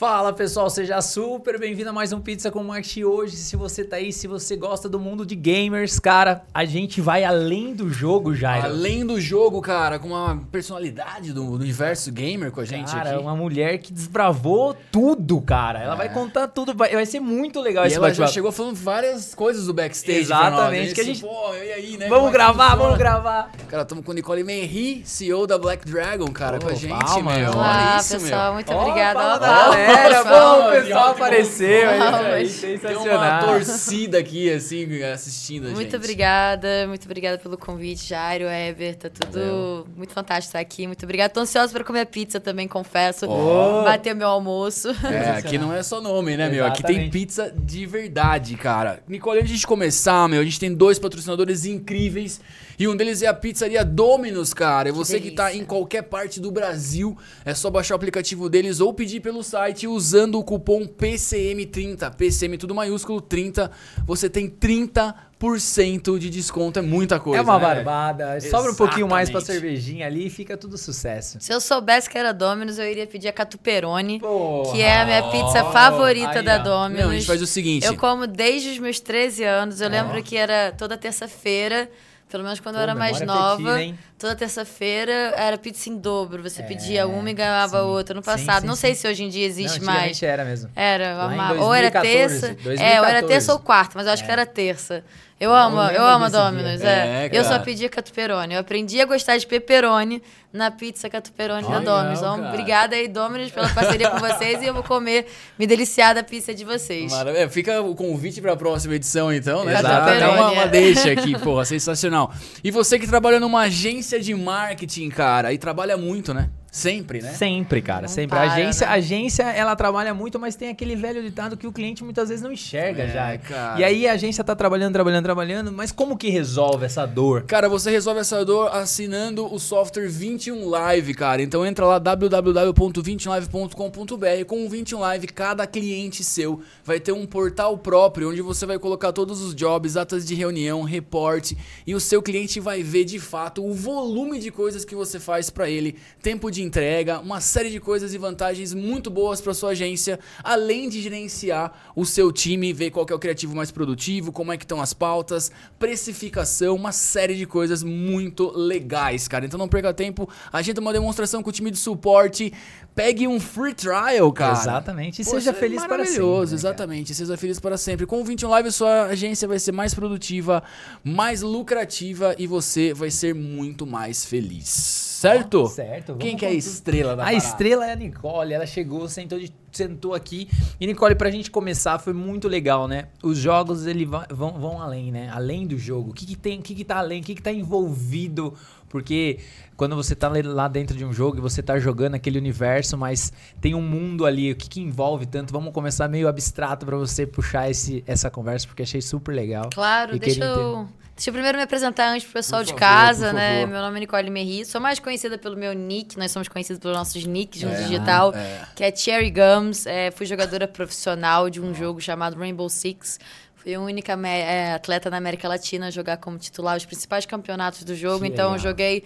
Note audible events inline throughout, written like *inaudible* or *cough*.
Fala pessoal, seja super bem-vindo a mais um Pizza com Marchi hoje. Se você tá aí, se você gosta do mundo de gamers, cara, a gente vai além do jogo, Jairo. Além do jogo, cara, com uma personalidade do, universo gamer com a gente cara, aqui. uma mulher que desbravou tudo, cara. Ela É. vai contar tudo, vai, vai ser muito legal E esse ela já chegou falando várias coisas do backstage. Exatamente, pra nós. que a gente- Pô, e aí, né? Vamos é gravar, vamos gravar. Cara, estamos com Nicole Menri, CEO da Black Dragon, cara, Pô, com a gente, palmas. meu. Olha isso, pessoal, meu. muito obrigada. fala Ó, palmas. bom, o pessoal apareceu. é aí, Palmas. Tem uma sensacional. torcida aqui, assim, assistindo a gente. Muito obrigada, muito obrigada pelo convite, Jairo, Ever, tá tudo muito fantástico estar aqui. Muito obrigada. Tô ansiosa para comer pizza também, confesso. Ó. Bater meu almoço. É, aqui não é só nome, né, meu? Aqui tem Exatamente. pizza de verdade, cara. Nicole, antes de começar, meu, a gente tem dois patrocinadores incríveis. E um deles é a pizzaria Dominus, cara. E você que, tá delícia. em qualquer parte do Brasil, é só baixar o aplicativo deles ou pedir pelo site usando o cupom PCM30. PCM tudo maiúsculo 30. Você tem 30% de desconto. É muita coisa. É uma né? barbada. Sobra um pouquinho mais pra Exatamente. cervejinha ali e fica tudo sucesso. Se eu soubesse que era Domino's, eu iria pedir a Catuperone, Porra. que é a minha pizza favorita Aí, da. Domino's. Não, a gente faz o seguinte. Eu como desde os meus 13 anos. Eu lembro que era toda terça-feira, pelo menos quando Pô, eu era mais nova. afetiva? Toda terça-feira era pizza em dobro. Você É, pedia uma e ganhava sim. outra. No passado, sim, não sim. sei se hoje em dia existe Não, mais. era mesmo. Era, eu amava. Ou era 2014, terça. 2014. É, ou era terça ou quarta, mas eu acho que era terça. Eu amo, lembro eu amo a. Domino's, É, é. Eu só pedia catuperone. Eu aprendi a gostar de pepperoni na pizza catuperone da Domino's. Então, obrigada aí, Domino's, pela parceria com vocês e eu vou comer, me deliciar da pizza de vocês. Maravilha. Fica o convite para a próxima edição, então, né? Exato. Até uma, uma é. deixa aqui, porra, sensacional. E você que trabalha numa agência de marketing, cara, e trabalha muito, né? Sempre, né? Sempre, cara, Não sempre. a para, agência, né? a agência, ela trabalha muito, mas tem aquele velho ditado que o cliente muitas vezes não enxerga É, já. cara. E aí a agência tá trabalhando, trabalhando, trabalhando, mas como que resolve essa dor? Cara, você resolve essa dor assinando o software 21 Live, cara. Então entra lá www.21live.com.br. Com o 21 Live, cada cliente seu vai ter um portal próprio onde você vai colocar todos os jobs, atas de reunião, reporte e o seu cliente vai ver de fato o volume de coisas que você faz para ele, tempo de entrega, uma série de coisas e vantagens muito boas para sua agência, além de gerenciar o seu time, ver qual é o criativo mais produtivo, como é que estão as pautas, precificação, uma série de coisas muito legais, cara. Então não perca tempo, agenda uma demonstração com o time de suporte, pegue um free trial, cara. Exatamente. E Pô, seja é feliz para sempre. maravilhoso, né, exatamente. Seja feliz para sempre. Com o 21 Live, sua agência vai ser mais produtiva, mais lucrativa e você vai ser muito mais feliz. Certo? Certo. Quem que é a estrela da A parada? estrela é a Nicole, ela chegou, sentou, de- sentou aqui. E Nicole, pra gente começar, foi muito legal, né? Os jogos, ele va- vão, vão além, né? Além do jogo. O que que tem, o que que tá além, o que que tá envolvido? Porque quando você tá lá dentro de um jogo e você tá jogando aquele universo, mas tem um mundo ali, o que que envolve tanto? Vamos começar meio abstrato pra você puxar esse, essa conversa, porque achei super legal. Claro, deixa eu, deixa eu primeiro me apresentar antes pro pessoal Por de favor, casa, né? favor. Meu nome é Nicole Merri, sou mais conhecida pelo meu nick, nós somos conhecidos pelos nossos nicks no É, digital, é. que é Cherry Gums. É, fui jogadora profissional de um jogo chamado Rainbow Six. Fui a única é, atleta na América Latina a jogar como titular os principais campeonatos do jogo, Que então joguei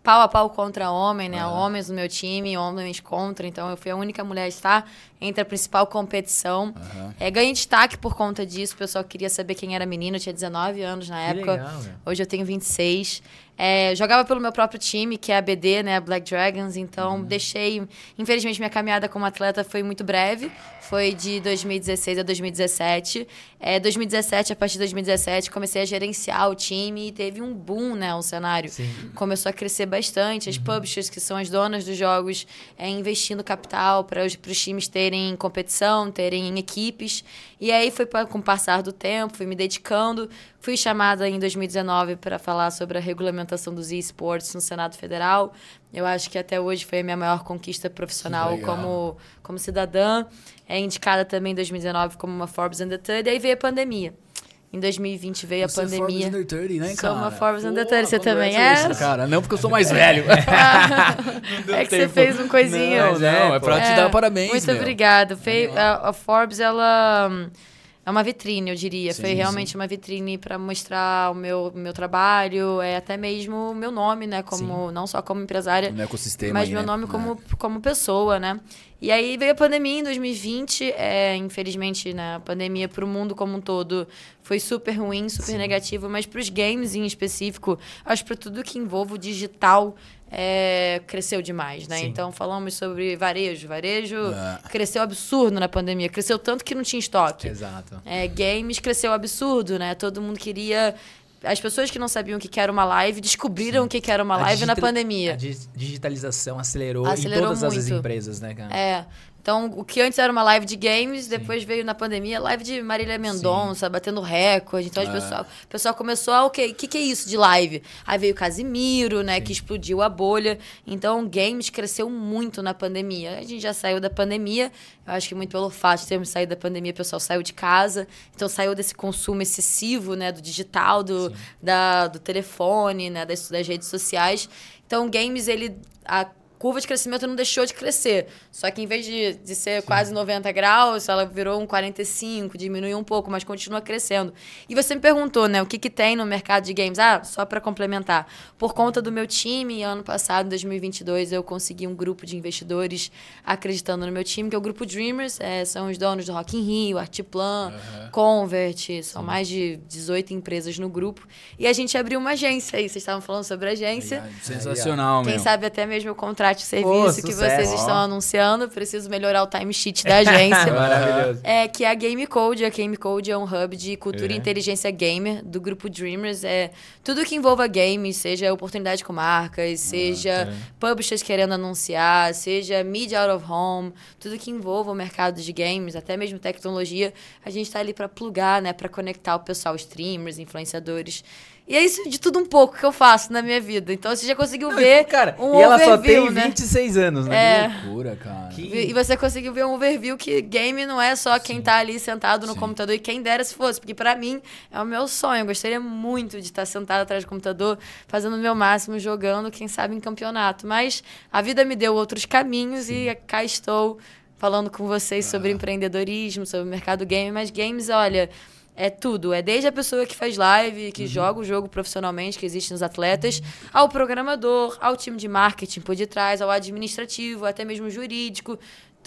pau a pau contra homem, né? Homens no meu time, homens contra. Então eu fui a única mulher a estar entre a principal competição. É, ganhei destaque por conta disso. O pessoal queria saber quem era menino. Eu tinha 19 anos na época. legal. Hoje eu tenho 26. É, jogava pelo meu próprio time, que é a BD, né? Black Dragons. Então, deixei. Infelizmente, minha caminhada como atleta foi muito breve. Foi de 2016 a 2017. É, 2017, a partir de 2017, comecei a gerenciar o time e teve um boom, né? O cenário Sim. começou a crescer bastante. As publishers, que são as donas dos jogos, é, investindo capital para os times terem competição, terem equipes. E aí foi pa- com o passar do tempo, fui me dedicando. Fui chamada em 2019 para falar sobre a regulamentação dos esportes no Senado Federal. Eu acho que até hoje foi a minha maior conquista profissional como, como cidadã. É indicada também em 2019 como uma Forbes Under 30. E aí veio a pandemia. Em 2020 veio Você a é Forbes pandemia. Under 30, né, Sou cara? uma Forbes Under Pô, 30, você também é? Cara, não porque eu sou mais velho. *laughs* é que você fez um coisinho. Não, não, é pra te É, dar parabéns, Muito meu. obrigada. Fe- a, a Forbes, ela hum, é uma vitrine, eu diria. Sim, Foi sim. realmente uma vitrine para mostrar o meu, meu trabalho, é até mesmo o meu nome, né? Como, não só como empresária, mas aí, meu né? nome É. como, como pessoa, né? E aí veio a pandemia em 2020. É, infelizmente, né, a pandemia para o mundo como um todo foi super ruim, super negativa, mas para os games em específico, acho que para tudo que envolve o digital. É, cresceu demais, né? Sim. Então falamos sobre varejo. Varejo É. cresceu absurdo na pandemia, cresceu tanto que não tinha estoque. Exato. É, games cresceu absurdo, né? Todo mundo queria. As pessoas que não sabiam o que era uma live descobriram o que era uma A live na pandemia. A di- digitalização acelerou, Acelerou em todas as muito. empresas, né, cara? É. Então, o que antes era uma live de games, depois veio na pandemia live de Marília Mendonça, batendo recorde. Então, o pessoal, o pessoal começou a, ok, o que, que é isso de live? Aí veio Casimiro, né, que explodiu a bolha. Então, games cresceu muito na pandemia. A gente já saiu da pandemia, eu acho que muito pelo fato de termos saído da pandemia, o pessoal saiu de casa, então saiu desse consumo excessivo, né, do digital, do, da, do telefone, né, das, das redes sociais. Então, games, ele... A, curva de crescimento não deixou de crescer. Só que em vez de, de ser quase 90 graus, ela virou um 45, diminuiu um pouco, mas continua crescendo. E você me perguntou, né, o que, que tem no mercado de games? Ah, só para complementar. Por conta do meu time, ano passado, em 2022, eu consegui um grupo de investidores acreditando no meu time, que é o Grupo Dreamers. É, são os donos do Rock in Rio, Artiplan, Convert. São mais de 18 empresas no grupo. E a gente abriu uma agência aí. Vocês estavam falando sobre agência. Sensacional, Quem meu. sabe até mesmo o contrato de serviço Pô, que vocês estão anunciando. Preciso melhorar o timesheet da agência. *laughs* Maravilhoso. É que a Game Code, a Game Code é um hub de cultura É. e inteligência gamer do grupo Dreamers. É tudo que envolva games, seja oportunidade com marcas, seja publishers querendo anunciar, seja media out of home, tudo que envolva o mercado de games, até mesmo tecnologia, a gente tá ali para plugar, né, para conectar o pessoal, streamers, influenciadores. E é isso de tudo um pouco que eu faço na minha vida. Então você já conseguiu ver Cara, um e ela só overview, tem né? 26 anos, né? É. Que loucura, cara. Que- E você conseguiu ver um overview que game não é só quem tá ali sentado no computador e quem dera se fosse, porque pra mim é o meu sonho. Eu gostaria muito de estar sentado atrás do computador, fazendo o meu máximo, jogando, quem sabe em campeonato. Mas a vida me deu outros caminhos e cá estou falando com vocês sobre empreendedorismo, sobre o mercado game, mas games, olha, é tudo. É desde a pessoa que faz live, que joga o jogo profissionalmente, que existe nos atletas, ao programador, ao time de marketing por detrás, ao administrativo, até mesmo jurídico.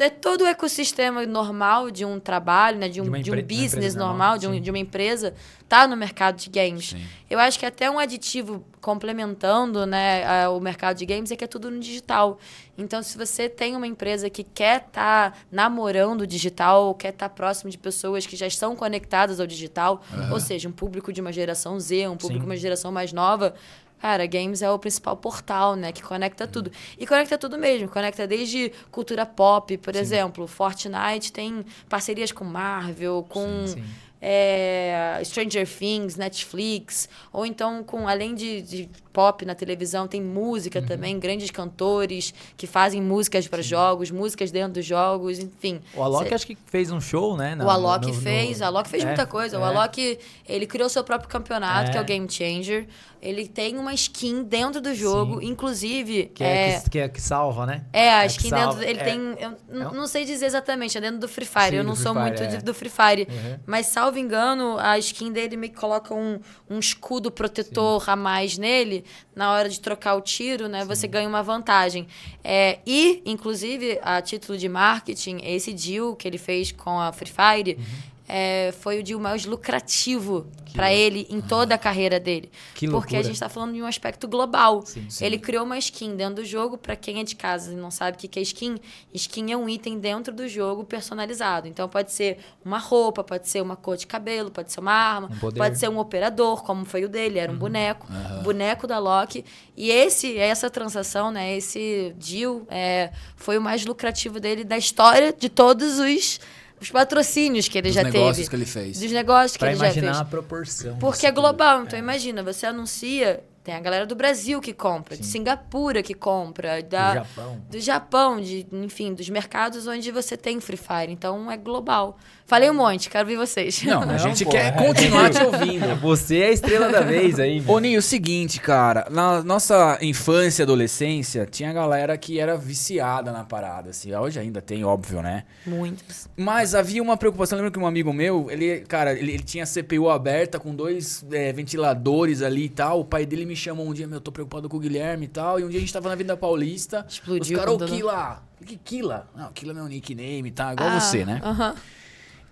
É todo o ecossistema normal de um trabalho, né, de um, De de um business normal, normal, de, um, de uma empresa, tá no mercado de games. Sim. Eu acho que até um aditivo complementando né, a- o mercado de games é que é tudo no digital. Então, se você tem uma empresa que quer estar namorando o digital, quer estar próximo de pessoas que já estão conectadas ao digital, ou seja, um público de uma geração Z, um público Sim. de uma geração mais nova, Cara, games é o principal portal, né? Que conecta tudo. E conecta tudo mesmo. Conecta desde cultura pop, por exemplo. Fortnite tem parcerias com Marvel, com sim. é, Stranger Things, Netflix. Ou então, com além de, de pop na televisão, tem música Uhum. também. Grandes cantores que fazem músicas para jogos, músicas dentro dos jogos, enfim. O Alok Cê- acho que fez um show, né? o Alok fez, o o Alok fez é, muita coisa. O é. Alok, ele criou seu próprio campeonato, que é o É. Game Changer. Ele tem uma skin dentro do jogo, inclusive. Que é, é, que, que é que salva, né? é, a que skin dentro. Ele É. tem. Eu É um- não sei dizer exatamente, é dentro do Free Fire. Sim, eu não sou Fire, muito é. de- do Free Fire. Uhum. Mas, salvo engano, a skin dele meio que coloca um, um escudo protetor a mais nele. Na hora de trocar o tiro, né? Você ganha uma vantagem. É, e, inclusive, a título de marketing, esse deal que ele fez com a Free Fire. Uhum. É, foi o deal mais lucrativo para ele em toda a carreira dele. Que Porque a gente está falando de um aspecto global. Sim. Ele criou uma skin dentro do jogo para quem é de casa e não sabe o que é skin. Skin é um item dentro do jogo personalizado. Então pode ser uma roupa, pode ser uma cor de cabelo, pode ser uma arma, Um pode ser um operador, como foi o dele, era um boneco, boneco da Loki. E esse, essa transação, né, esse deal, é, foi o mais lucrativo dele da história de todos os, os patrocínios que ele Os já negócios teve. que ele fez. Dos negócios que Pra ele já imaginar fez. a proporção. Porque é tudo. global, então imagina, você anuncia Tem a galera do Brasil que compra, de Singapura que compra, da, Do Japão. do Japão, de, enfim, dos mercados onde você tem Free Fire. Então é global. Falei um monte, quero ver vocês. Não, a *laughs* Não, gente pô, quer é. continuar te *laughs* ouvindo. Você é a estrela da vez aí, Ô, Ninho, o seguinte, cara. Na nossa infância e adolescência, tinha galera que era viciada na parada, assim. Hoje ainda tem, óbvio, né? Muitos. Mas havia uma preocupação. Lembra que um amigo meu, ele, cara, ele, ele tinha a CPU aberta com dois é, ventiladores ali e tal. O pai dele me chamou um dia, meu, tô preocupado com o Guilherme e tal. E um dia a gente tava na Vida Paulista. Explodiu Os caras, ô, quando- Kila. Que Kila? Não, Kila não é um nickname e tal, igual Ah, você, né? aham.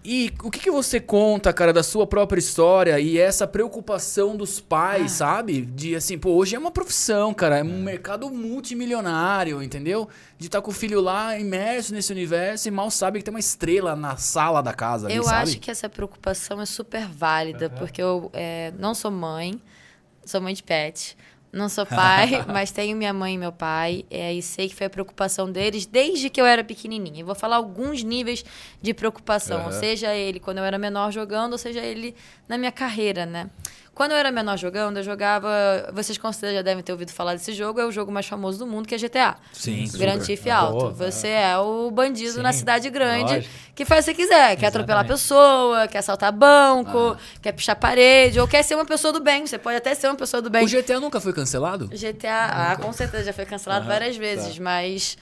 E o que, que você conta, cara, da sua própria história e essa preocupação dos pais, Ah. sabe? De assim, pô, hoje é uma profissão, cara, é um mercado multimilionário, entendeu? De estar com o filho lá imerso nesse universo e mal sabe que tem uma estrela na sala da casa ali, Eu sabe? acho que essa preocupação é super válida, porque eu é, não sou mãe, sou mãe de pet. Não sou pai, *laughs* mas tenho minha mãe e meu pai. é, e sei que foi a preocupação deles desde que eu era pequenininha. Eu vou falar alguns níveis de preocupação. Aham. Seja ele quando eu era menor jogando, ou seja ele na minha carreira, né? Quando eu era menor jogando, eu jogava... Vocês com certeza já devem ter ouvido falar desse jogo. É o jogo mais famoso do mundo, que é GTA. Sim, Grand. Theft Ah, Auto. boa, Você é o bandido Sim, na cidade grande lógico. que faz o que você quiser. Quer atropelar a Exatamente. pessoa, quer assaltar banco, quer pichar parede, ou quer ser uma pessoa do bem. Você pode até ser uma pessoa do bem. O GTA nunca foi cancelado? GTA, ah, com certeza já foi cancelado Aham, várias vezes, mas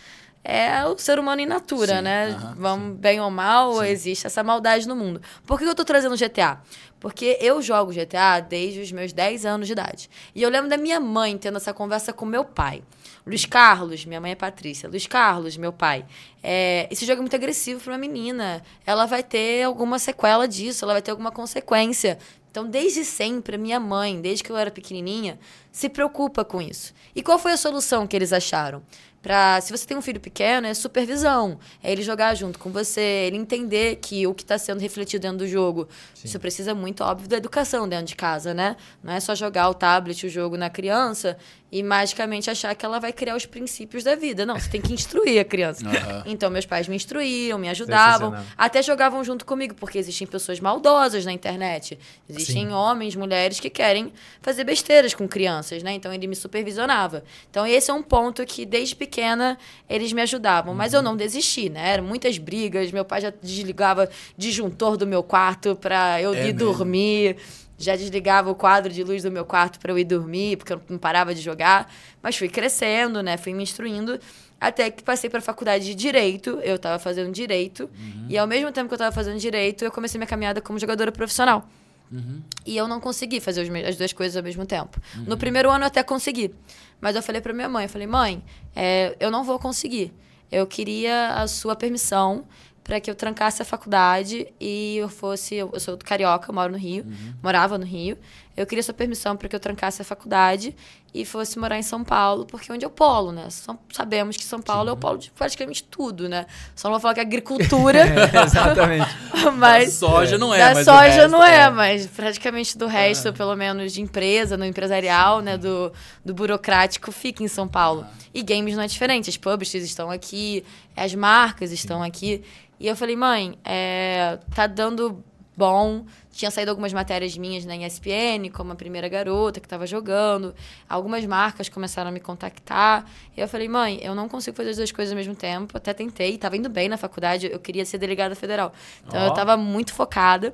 é o ser humano in natura, Sim, né? aham, Vamos bem ou mal, existe essa maldade no mundo. Por que eu tô trazendo GTA? Porque eu jogo GTA desde os meus 10 anos de idade. E eu lembro da minha mãe tendo essa conversa com meu pai. Luiz Carlos, minha mãe é Patrícia. Luiz Carlos, meu pai. é, esse jogo é muito agressivo para uma menina. Ela vai ter alguma sequela disso, ela vai ter alguma consequência. Então, desde sempre, a minha mãe, desde que eu era pequenininha, se preocupa com isso. E qual foi a solução que eles acharam? Pra, se você tem um filho pequeno, é supervisão. É ele jogar junto com você, ele entender que o que está sendo refletido dentro do jogo. Isso precisa muito, óbvio, da educação dentro de casa, né? Não é só jogar o tablet, o jogo na criança e magicamente achar que ela vai criar os princípios da vida. Não, você tem que instruir a criança. *laughs* Aham. Então, meus pais me instruíram, me ajudavam, até jogavam junto comigo, porque existem pessoas maldosas na internet. Existem Sim. homens, mulheres que querem fazer besteiras com crianças, né? Então ele me supervisionava. Então esse é um ponto que desde pequena eles me ajudavam, mas Uhum. eu não desisti, né? Eram muitas brigas, meu pai já desligava disjuntor do meu quarto para eu É ir mesmo? dormir. Já desligava o quadro de luz do meu quarto para eu ir dormir, porque eu não parava de jogar. Mas fui crescendo, né? Fui me instruindo. Até que passei para a faculdade de Direito. Eu estava fazendo Direito. Uhum. E ao mesmo tempo que eu estava fazendo Direito, eu comecei minha caminhada como jogadora profissional. Uhum. E eu não consegui fazer as duas coisas ao mesmo tempo. Uhum. No primeiro ano eu até consegui. Mas eu falei pra minha mãe, eu falei, mãe, é, eu não vou conseguir. Eu queria a sua permissão para que eu trancasse a faculdade e eu fosse... Eu, eu sou do Carioca, eu moro no Rio. Uhum. Morava no Rio. Eu queria sua permissão para que eu trancasse a faculdade e fosse morar em São Paulo, porque onde é o polo, né? São- sabemos que São Paulo é o polo de praticamente tudo, né? Só não vou falar que é agricultura, *laughs* Exatamente. *laughs* mas... Da soja não é, Da mas soja resto não é, é. mas praticamente do resto, pelo menos de empresa, no empresarial, né, do, do burocrático, fica em São Paulo. E games não é diferente, as publishers estão aqui, as marcas estão aqui. E eu falei, mãe, é, tá dando bom. Tinha saído algumas matérias minhas na ESPN, como a primeira garota que estava jogando. Algumas marcas começaram a me contactar. E eu falei, mãe, eu não consigo fazer as duas coisas ao mesmo tempo. Até tentei, estava indo bem na faculdade, eu queria ser delegada federal. Então Ó. eu estava muito focada.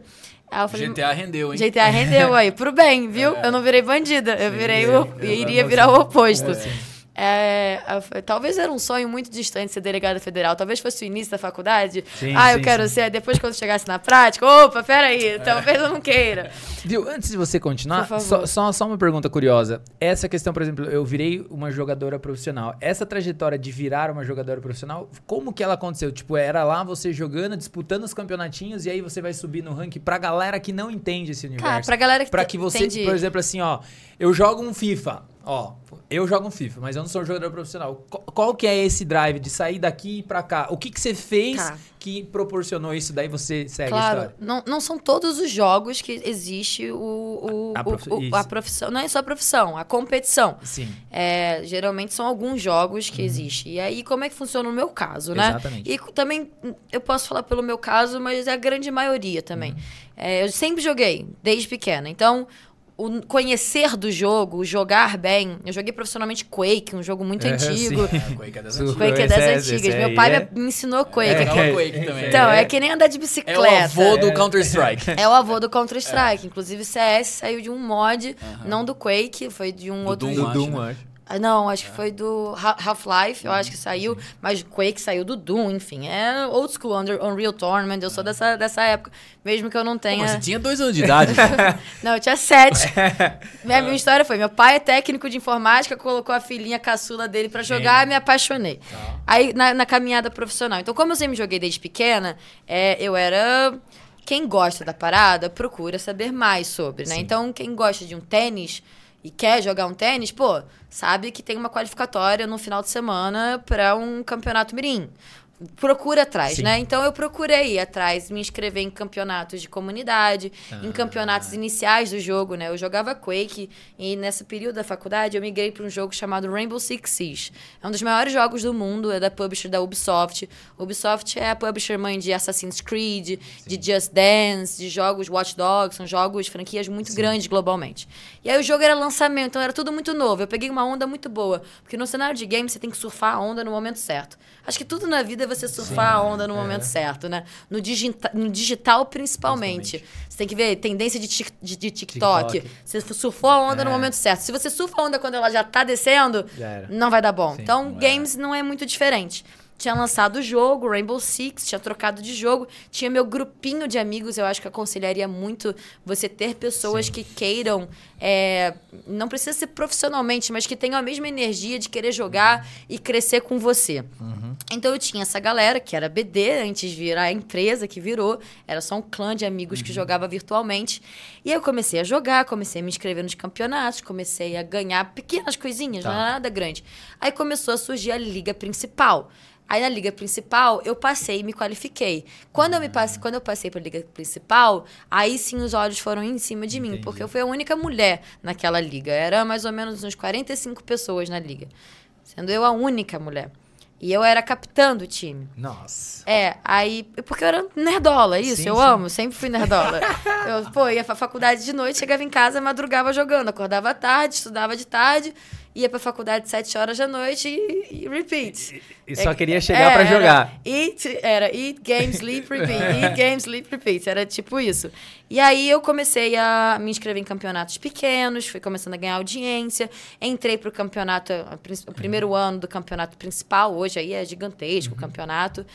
Falei, GTA rendeu, hein? GTA rendeu aí, pro bem, viu? *laughs* Eu não virei bandida, eu virei o, é, eu iria virar o oposto. É, eu falei, talvez era um sonho muito distante ser delegada federal. Talvez fosse o início da faculdade. Sim, ah, eu sim, quero sim. ser. Depois, quando chegasse na prática, opa, peraí, talvez eu não queira. Viu, antes de você continuar, só, só, só uma pergunta curiosa. Essa questão, por exemplo, eu virei uma jogadora profissional. Essa trajetória de virar uma jogadora profissional, como que ela aconteceu? Tipo, era lá você jogando, disputando os campeonatinhos e aí você vai subir no ranking pra galera que não entende esse universo. Cara, pra galera que Pra que você, entende- por exemplo, assim, ó, eu jogo um FIFA, ó, eu jogo um FIFA, mas eu não sou jogador profissional. Qual, qual que é esse drive de sair daqui pra cá? O que que você fez Tá. que proporcionou isso? Daí você segue a Claro, história. não, não são todos os jogos que existe o, o, A o- o- a profissão. Não é só a profissão, a competição. Sim. É, geralmente são alguns jogos que existem. E aí, como é que funciona no meu caso, né? Uhum. Exatamente. E também, eu posso falar pelo meu caso, mas é a grande maioria também. Uhum. É, eu sempre joguei, desde pequena. Então, o conhecer do jogo, o jogar bem. Eu joguei profissionalmente Quake, um jogo muito É, antigo. *laughs* sim. É, Quake é das antigas. Quake é das é- antigas. Meu pai é- me ensinou Quake. É, Jogava é- Quake também. Então, é. é. que nem andar de É bicicleta. o avô do Counter-Strike. É o avô do *laughs* Counter-Strike. Inclusive, CS saiu de um mod, não do Quake, foi de um Do outro Doom, Do Doom, né? acho. Ah, Não, acho que foi do Ha- Half-Life, eu acho que saiu, mas Quake saiu do Doom, enfim. É old school, Under- Unreal Tournament, eu sou dessa, dessa época, mesmo que eu não Pô, tenha... mas você tinha dois anos de idade. *laughs* Não, eu tinha sete. *laughs* minha, minha história foi: meu pai é técnico de informática, colocou a filhinha caçula dele pra jogar e me apaixonei. Aí, na, na caminhada profissional. Então, como eu sempre joguei desde pequena, é, eu era. Quem gosta da parada, procura saber mais sobre, né? Então, quem gosta de um tênis e quer jogar um tênis, pô, sabe que tem uma qualificatória no final de semana pra um campeonato mirim. Procura atrás, Sim. né? Então eu procurei ir atrás, me inscrever em campeonatos de comunidade, em Ah. campeonatos iniciais do jogo, né? Eu jogava Quake e nesse período da faculdade eu migrei para um jogo chamado Rainbow Six Siege. É um dos maiores jogos do mundo, é da publisher da Ubisoft. Ubisoft é a publisher mãe de Assassin's Creed, de Just Dance, de jogos Watch Dogs, são jogos, franquias muito grandes globalmente. E aí o jogo era lançamento, então era tudo muito novo. Eu peguei uma onda muito boa, porque no cenário de game você tem que surfar a onda no momento certo. Acho que tudo na vida é você surfar a onda no momento certo, né? No, digita no digital, principalmente. Você tem que ver tendência de, tic- de- de TikTok. TikTok. Você surfou a onda no É. momento certo. Se você surfa a onda quando ela já tá descendo, Já não vai dar bom. Sim. então, games não é muito diferente. Tinha lançado o jogo, Rainbow Six, tinha trocado de jogo, tinha meu grupinho de amigos. Eu acho que aconselharia muito você ter pessoas que queiram, é, não precisa ser profissionalmente, mas que tenham a mesma energia de querer jogar e crescer com você. Então eu tinha essa galera que era BD antes de virar a empresa que virou, era só um clã de amigos que jogava virtualmente. E aí eu comecei a jogar, comecei a me inscrever nos campeonatos, comecei a ganhar pequenas coisinhas, Tá. não era nada grande. Aí começou a surgir a liga principal. Aí na liga principal eu passei e me qualifiquei. Quando eu me passei, quando eu passei para a liga principal, aí sim os olhos foram em cima de mim, Entendi. porque eu fui a única mulher naquela liga. Era mais ou menos uns 45 pessoas na liga, sendo eu a única mulher. E eu era capitã do time. Nossa. É, aí. Porque eu era nerdola, isso, Sim, eu sim. amo, sempre fui nerdola. *laughs* eu, pô, ia pra faculdade de noite, chegava em casa, madrugava jogando, acordava à tarde, estudava de tarde, ia pra faculdade sete horas da noite e, e repeat. E só É, queria chegar é, pra era jogar. Eat, era eat, game, sleep, *laughs* repeat. eat, game, sleep, repeat. Era tipo isso. E aí eu comecei a me inscrever em campeonatos pequenos, fui começando a ganhar audiência. Entrei pro campeonato, o primeiro ano do campeonato principal. Hoje aí é gigantesco o campeonato.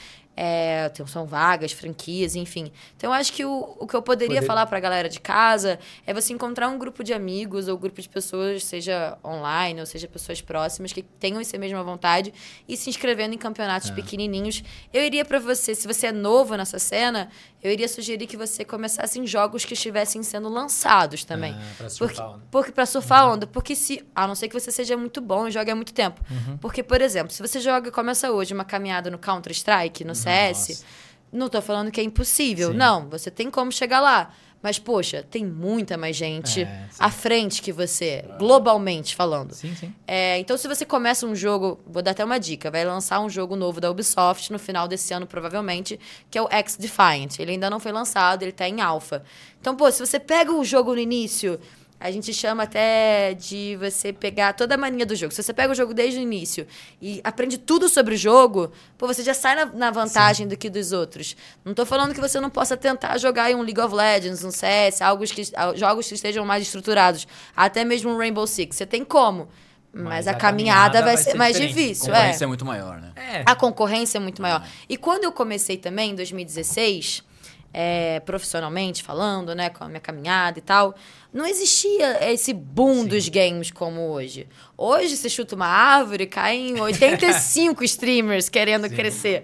É, são vagas, franquias, enfim. Então, eu acho que o, o que eu poderia Poder- falar pra galera de casa é você encontrar um grupo de amigos ou grupo de pessoas, seja online ou seja pessoas próximas, que tenham essa mesma vontade e se inscrevendo em campeonatos pequenininhos. Eu iria pra você, se você é novo nessa cena, eu iria sugerir que você começasse em jogos que estivessem sendo lançados também. Ah, pra Porque, surfar onda. porque pra surfar a onda, porque se, a não ser que você seja muito bom e jogue há muito tempo. Uhum. Porque, por exemplo, se você joga, começa hoje uma caminhada no Counter Strike, no CS, não tô falando que é impossível. Sim. Não, você tem como chegar lá. Mas, poxa, tem muita mais gente É, à frente que você, globalmente falando. Sim, sim. É, então, se você começa um jogo, vou dar até uma dica, vai lançar um jogo novo da Ubisoft no final desse ano, provavelmente, que é o X Defiant. Ele ainda não foi lançado, ele tá em alpha. Então, pô, se você pega o jogo no início, a gente chama até de você pegar toda a mania do jogo. Se você pega o jogo desde o início e aprende tudo sobre o jogo, pô, você já sai na, na vantagem do que dos outros. Não tô falando que você não possa tentar jogar em um League of Legends, um CS, algo que, jogos que estejam mais estruturados. Até mesmo um Rainbow Six. Você tem como. Mas, Mas a, a caminhada, caminhada vai vai ser ser mais diferente. difícil. A É. concorrência é muito maior, né? É. A concorrência é muito maior. E quando eu comecei também, em 2016, é, profissionalmente falando, né, com a minha caminhada e tal, não existia esse boom dos games como hoje. Hoje você chuta uma árvore, caem 85 *laughs* streamers querendo crescer.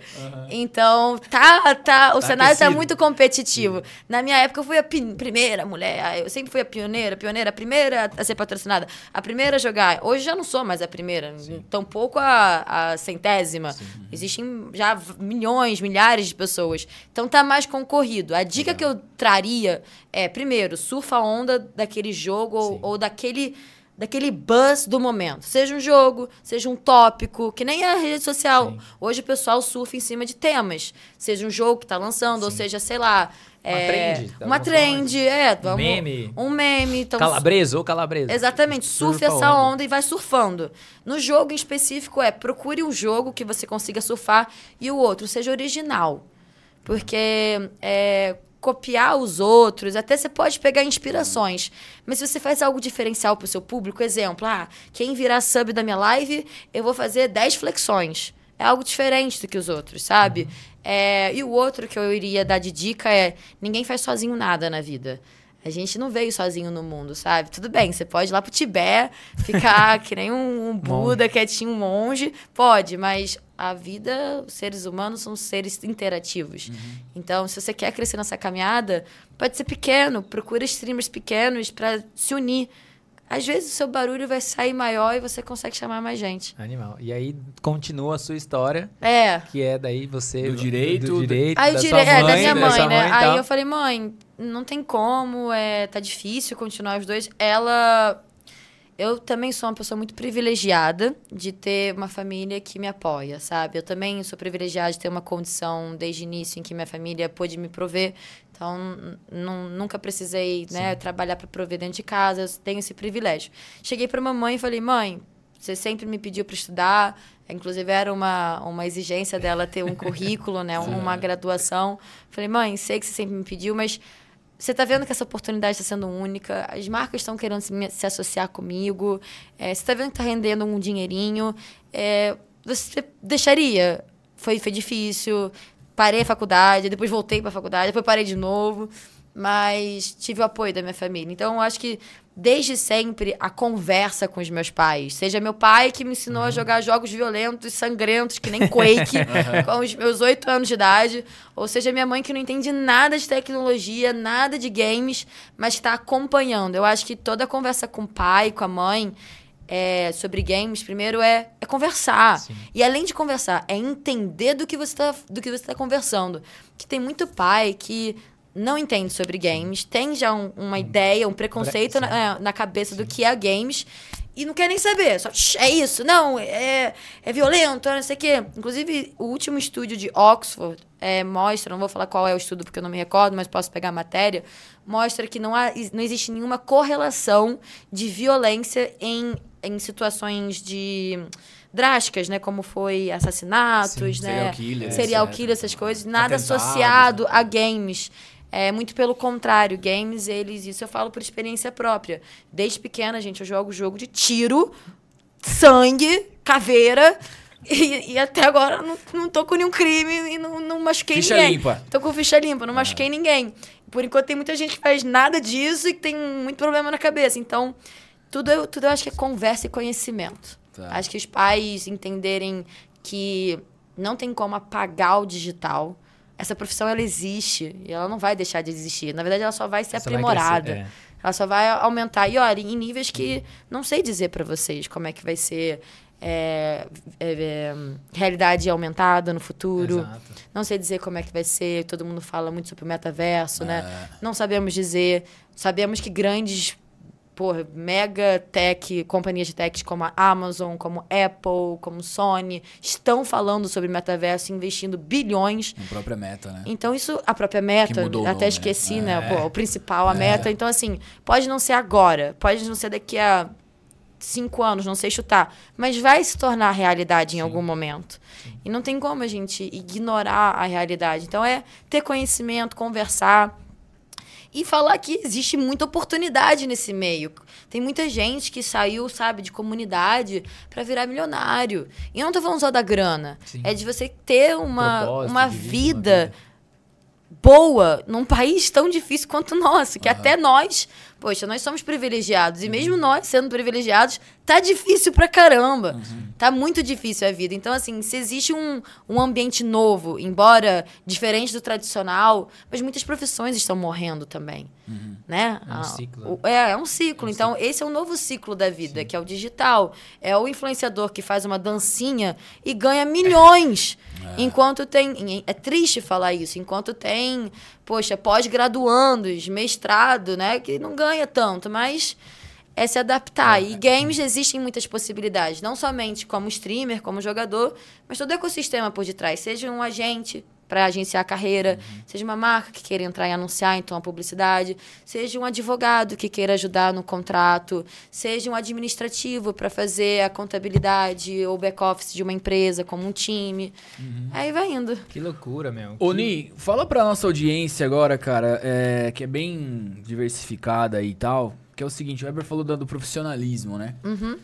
Então, tá, tá, o cenário tá aquecido. muito competitivo. Na minha época eu fui a primeira mulher, eu sempre fui a pioneira, a pioneira, a primeira a ser patrocinada, a primeira a jogar. Hoje já não sou mais a primeira, tampouco a, a centésima. Existem já milhões, milhares de pessoas. Então tá mais concorrido. A dica que eu traria é, primeiro, surfa a onda daquele jogo ou, Sim. ou daquele daquele buzz do momento. Seja um jogo, seja um tópico, que nem a rede social. Sim. Hoje o pessoal surfa em cima de temas. Seja um jogo que tá lançando, ou seja, sei lá. Uma é, trend, Uma falando trend, é. vamos- meme. Um meme. Então, Calabresa ou calabresa. Exatamente, surfe Surfa essa onda. onda. e vai surfando. No jogo em específico é procure um jogo que você consiga surfar e o outro seja original. Porque é, copiar os outros, até você pode pegar inspirações. Mas se você faz algo diferencial para o seu público, exemplo, ah, quem virar sub da minha live, eu vou fazer 10 flexões. É algo diferente do que os outros, sabe? É, e o outro que eu iria dar de dica é: ninguém faz sozinho nada na vida. A gente não veio sozinho no mundo, sabe? Tudo bem, você pode ir lá pro Tibete, ficar *laughs* que nem um, um Buda, quietinho, um monge. Pode, mas a vida, os seres humanos são seres interativos. Então, se você quer crescer nessa caminhada, pode ser pequeno. Procura streamers pequenos para se unir. Às vezes o seu barulho vai sair maior e você consegue chamar mais gente. Animal. E aí continua a sua história, É. que é daí você... Do direito, Do direito, Aí da eu sua tirei, é, da minha mãe, né? e Aí eu falei, mãe, não tem como, é, tá difícil continuar os dois. Ela. Eu também sou uma pessoa muito privilegiada de ter uma família que me apoia, sabe? Eu também sou privilegiada de ter uma condição desde o início em que minha família pôde me prover. Então, nunca precisei né, trabalhar para prover dentro de casa, eu tenho esse privilégio. Cheguei para mamãe e falei, mãe, você sempre me pediu para estudar, inclusive era uma, uma exigência dela ter um *laughs* currículo, né, uma graduação. Falei, mãe, sei que você sempre me pediu, mas você está vendo que essa oportunidade está sendo única, as marcas estão querendo se, se associar comigo, é, você está vendo que está rendendo um dinheirinho, é, você deixaria? Foi, foi difícil, parei a faculdade, depois voltei para a faculdade, depois parei de novo, mas tive o apoio da minha família. Então, eu acho que desde sempre a conversa com os meus pais, seja meu pai que me ensinou a jogar jogos violentos, sangrentos, que nem Quake, *laughs* com os meus oito anos de idade, ou seja minha mãe que não entende nada de tecnologia, nada de games, mas está acompanhando. Eu acho que toda conversa com o pai, com a mãe, é, sobre games, primeiro é, é conversar. Sim. E além de conversar, é entender do que você está tá conversando. Que tem muito pai que não entende sobre games, tem já um- uma ideia, um preconceito na, na cabeça do que é games e não quer nem saber. Só, "Shh, é isso, não, é, é violento, não sei o quê. Inclusive, o último estúdio de Oxford é, mostra, não vou falar qual é o estudo porque eu não me recordo, mas posso pegar a matéria, mostra que não, há, não existe nenhuma correlação de violência em, em situações de drásticas, né? Como foi assassinatos, Sim, né? serial killer, serial killer, essas coisas. Nada Atentados, associado né? a games. É muito pelo contrário, games, eles, isso eu falo por experiência própria. Desde pequena, gente, eu jogo jogo de tiro, sangue, caveira. E, e até agora não, não tô com nenhum crime e não, não machuquei Ficha ninguém. limpa. Tô com ficha limpa, não machuquei ninguém. Por enquanto tem muita gente que faz nada disso e que tem muito problema na cabeça. Então, tudo eu, tudo eu acho que é conversa e conhecimento. Tá. Acho que os pais entenderem que não tem como apagar o digital. Essa profissão, ela existe e ela não vai deixar de existir. Na verdade, ela só vai ser Só vai aprimorada. crescer, é. Ela só vai aumentar. E olha, em níveis que não sei dizer pra vocês como é que vai ser é, é, é, realidade aumentada no futuro. Exato. Não sei dizer como é que vai ser. Todo mundo fala muito sobre o metaverso, É. né? Não sabemos dizer. Sabemos que grandes, porra, mega tech, companhias de techs como a Amazon, como Apple, como Sony, estão falando sobre metaverso, investindo bilhões. Na própria meta, né? Então, isso, a própria meta, mudou até né? esqueci, É. né? Pô, o principal, a meta. Então, assim, pode não ser agora, pode não ser daqui a cinco anos, não sei chutar, mas vai se tornar realidade em algum momento. E não tem como a gente ignorar a realidade. Então, é ter conhecimento, conversar. E falar que existe muita oportunidade nesse meio. Tem muita gente que saiu, sabe, de comunidade para virar milionário. E eu não tô falando só da grana. Sim. É de você ter uma, uma vida, uma vida. boa num país tão difícil quanto o nosso, que Aham. até nós, poxa, nós somos privilegiados. E mesmo nós sendo privilegiados, tá difícil pra caramba. Tá muito difícil a vida. Então, assim, se existe um, um ambiente novo, embora diferente do tradicional, mas muitas profissões estão morrendo também. Né? É um Ah, ciclo. é, é um ciclo. então, esse é um novo ciclo da vida, que é o digital. É o influenciador que faz uma dancinha e ganha milhões. *laughs* Enquanto tem. É triste falar isso. Enquanto tem, poxa, pós-graduandos, mestrado, né? Que não ganha tanto, mas é se adaptar. E games existem muitas possibilidades, não somente como streamer, como jogador, mas todo o ecossistema por detrás. Seja um agente para agenciar a carreira, seja uma marca que queira entrar e anunciar então a publicidade, seja um advogado que queira ajudar no contrato, seja um administrativo para fazer a contabilidade ou back office de uma empresa como um time. Aí vai indo. Que loucura, meu. Ô, Que- Ni, fala pra nossa audiência agora, cara, é, que é bem diversificada e tal, que é o seguinte, o Weber falou do profissionalismo, né? Uhum.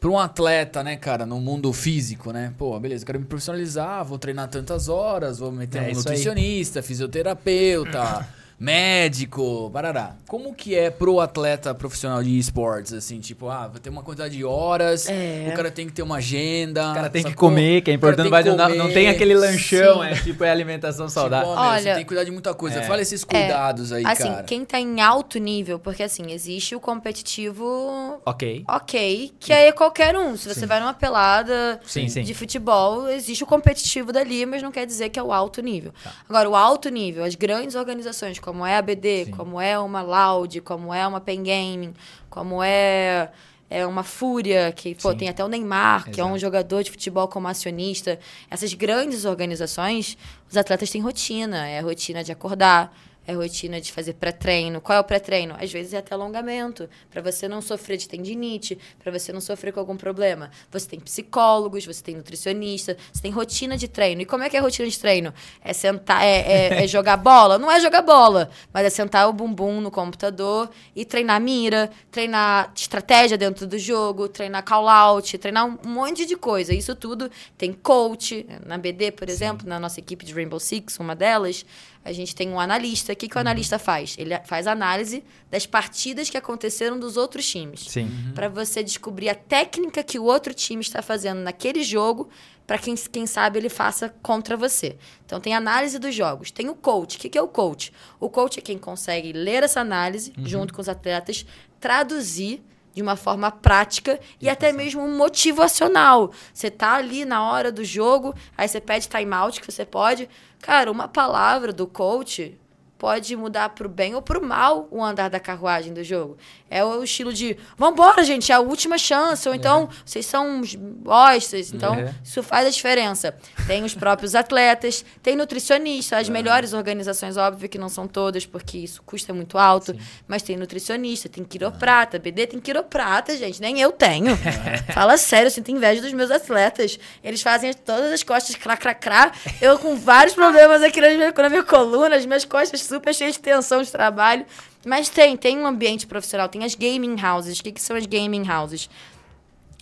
Pra um atleta, né, cara, no mundo físico, né? Pô, beleza, quero me profissionalizar, vou treinar tantas horas, vou meter É um isso aí. nutricionista, fisioterapeuta, médico, barará. Como que é pro atleta profissional de esportes, assim, tipo, ah, vai ter uma quantidade de horas, É. o cara tem que ter uma agenda... O cara tem que comer, que é importante. tem Vai que não, não tem aquele lanchão, Sim. é tipo é alimentação saudável. Tipo, ó, meu, você Olha, tem que cuidar de muita coisa. é. Fala esses cuidados aí, assim, cara. quem tá em alto nível, porque assim, existe o competitivo Ok. ok, que aí é qualquer um. Se você vai numa pelada Sim, sim. de futebol, existe o competitivo dali, mas não quer dizer que é o alto nível. Tá. Agora, o alto nível, as grandes organizações, como é a BD, Sim. como é uma Loud, como é uma Pen Gaming, como é, é uma Fúria, que pô, Sim. tem até o Neymar, que é um Exato. jogador de futebol como acionista. Essas grandes organizações, os atletas têm rotina. É a rotina de acordar, é rotina de fazer pré-treino. Qual é o pré-treino? Às vezes é até alongamento, para você não sofrer de tendinite, para você não sofrer com algum problema. Você tem psicólogos, você tem nutricionista, você tem rotina de treino. E como é que é a rotina de treino? É sentar, é, é- é *laughs* jogar bola? Não é jogar bola, mas é sentar o bumbum no computador e treinar mira, treinar estratégia dentro do jogo, treinar call-out, treinar um monte de coisa. Isso tudo tem coach. Na BD, por exemplo, na nossa equipe de Rainbow Six, uma delas, a gente tem um analista. O que, que o analista faz? Ele faz análise das partidas que aconteceram dos outros times. Sim. Para você descobrir a técnica que o outro time está fazendo naquele jogo, para quem, quem sabe ele faça contra você. Então tem análise dos jogos. Tem o coach. O que, que é o coach? O coach é quem consegue ler essa análise junto com os atletas, traduzir de uma forma prática e até mesmo motivacional. Você tá ali na hora do jogo, aí você pede timeout que você pode. Cara, uma palavra do coach pode mudar pro bem ou pro mal o andar da carruagem do jogo. É o estilo de, vambora, gente, é a última chance. Ou então, vocês são uns bostas. Então, Uhum. isso faz a diferença. Tem os próprios atletas, tem nutricionista, as melhores organizações, óbvio que não são todas, porque isso custa muito alto, mas tem nutricionista, tem quiroprata, BD tem quiroprata, gente, nem eu tenho. *laughs* Fala sério, eu sinto inveja dos meus atletas. Eles fazem todas as costas crá, crá, crá. Eu com vários problemas aqui na minha, na minha coluna, as minhas costas super cheias de tensão de trabalho. Mas tem, tem um ambiente profissional, tem as gaming houses. O que, que são as gaming houses?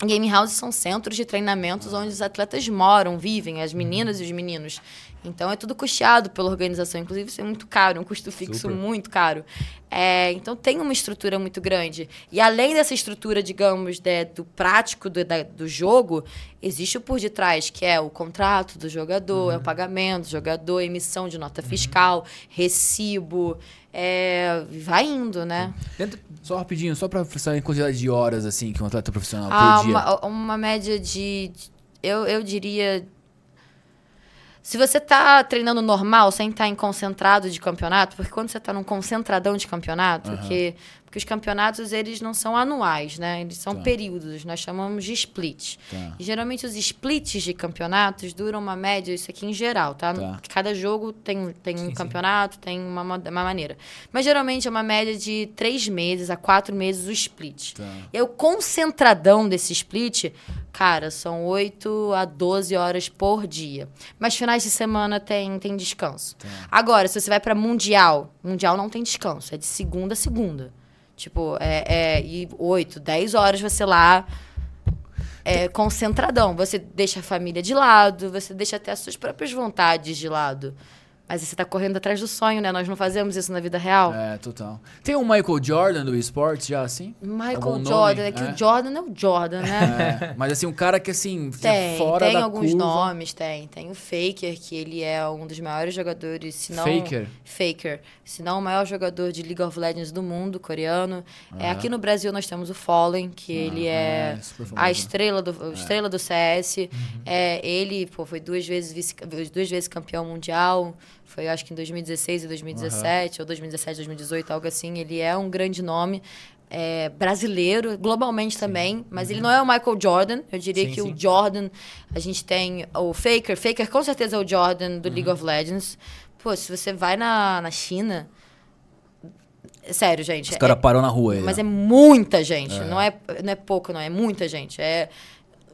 Gaming houses são centros de treinamentos onde os atletas moram, vivem, as meninas e os meninos. Então é tudo custeado pela organização. Inclusive, isso é muito caro, um custo fixo Super. muito caro. É, então tem uma estrutura muito grande. E além dessa estrutura, digamos, de- do prático do, da- do jogo, existe o por detrás, que é o contrato do jogador, é o pagamento do jogador, emissão de nota fiscal, recibo. É, vai indo, né? Dentro- Só rapidinho, só pra saber em quantidade de horas, assim, que um atleta profissional Ah, por dia. uma, uma média de. Eu, eu diria. Se você tá treinando normal, sem estar em concentrado de campeonato, porque quando você tá num concentradão de campeonato, que, porque os campeonatos eles não são anuais, né? Eles são Tá. períodos, nós chamamos de split. Tá. E geralmente os splits de campeonatos duram uma média, isso aqui em geral, tá? Tá. Cada jogo tem, tem um sim. campeonato, tem uma, uma maneira. Mas geralmente é uma média de três meses a quatro meses o split. Tá. E aí, o concentradão desse split, cara, são 8 a 12 horas por dia. Mas finais de semana tem, tem descanso. Agora, se você vai pra Mundial, Mundial não tem descanso, é de segunda a segunda. Tipo, é, é e 8, 10 horas você lá. É concentradão. Você deixa a família de lado, você deixa até as suas próprias vontades de lado. Mas você tá correndo atrás do sonho, né? Nós não fazemos isso na vida real. É, total. Tem um Michael Jordan do esportes já, assim? Michael Algum nome? Jordan, é que É. o Jordan é o Jordan, né? *laughs* É, mas assim, um cara que assim, Tem, fora tem da alguns curva. nomes, tem. Tem o Faker, que ele é um dos maiores jogadores, se não... Faker? Faker. Se não o maior jogador de League of Legends do mundo, coreano. É, Aham. aqui no Brasil nós temos o Fallen, que ele é, é, a estrela do, a estrela do CS. É, ele pô, foi duas vezes, vice, duas vezes campeão mundial. Foi acho que em 2016 e 2017, ou 2017, 2018, algo assim. Ele é um grande nome. É, brasileiro, globalmente também, mas ele não é o Michael Jordan. Eu diria Sim, que sim. o Jordan, a gente tem o Faker. Faker com certeza é o Jordan do League of Legends. Pô, se você vai na, na China. Sério, gente. Os é- caras param na rua aí. mas ó. é muita gente. Não, é, não é pouco, não. É muita gente. É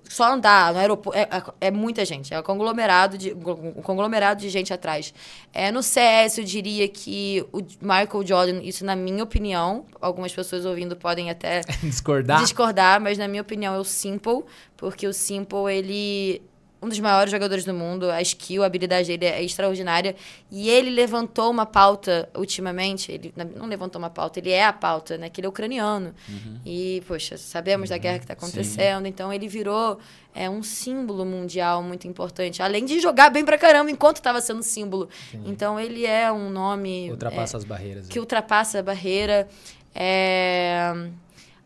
só andar no aeroporto. É, é- é muita gente. É um conglomerado de, um conglomerado de gente atrás. É, no CS, eu diria que o Michael Jordan, isso na minha opinião, algumas pessoas ouvindo podem até *laughs* Discordar? discordar, mas na minha opinião é o Simple, porque o Simple, ele um dos maiores jogadores do mundo, a skill, a habilidade dele é extraordinária, e ele levantou uma pauta ultimamente, ele não levantou uma pauta, ele é a pauta, né, que ele é ucraniano. E, poxa, sabemos da guerra que está acontecendo, então ele virou é um símbolo mundial muito importante, além de jogar bem pra caramba enquanto estava sendo símbolo. Então ele é um nome Ultrapassa as barreiras. que ultrapassa a barreira. É,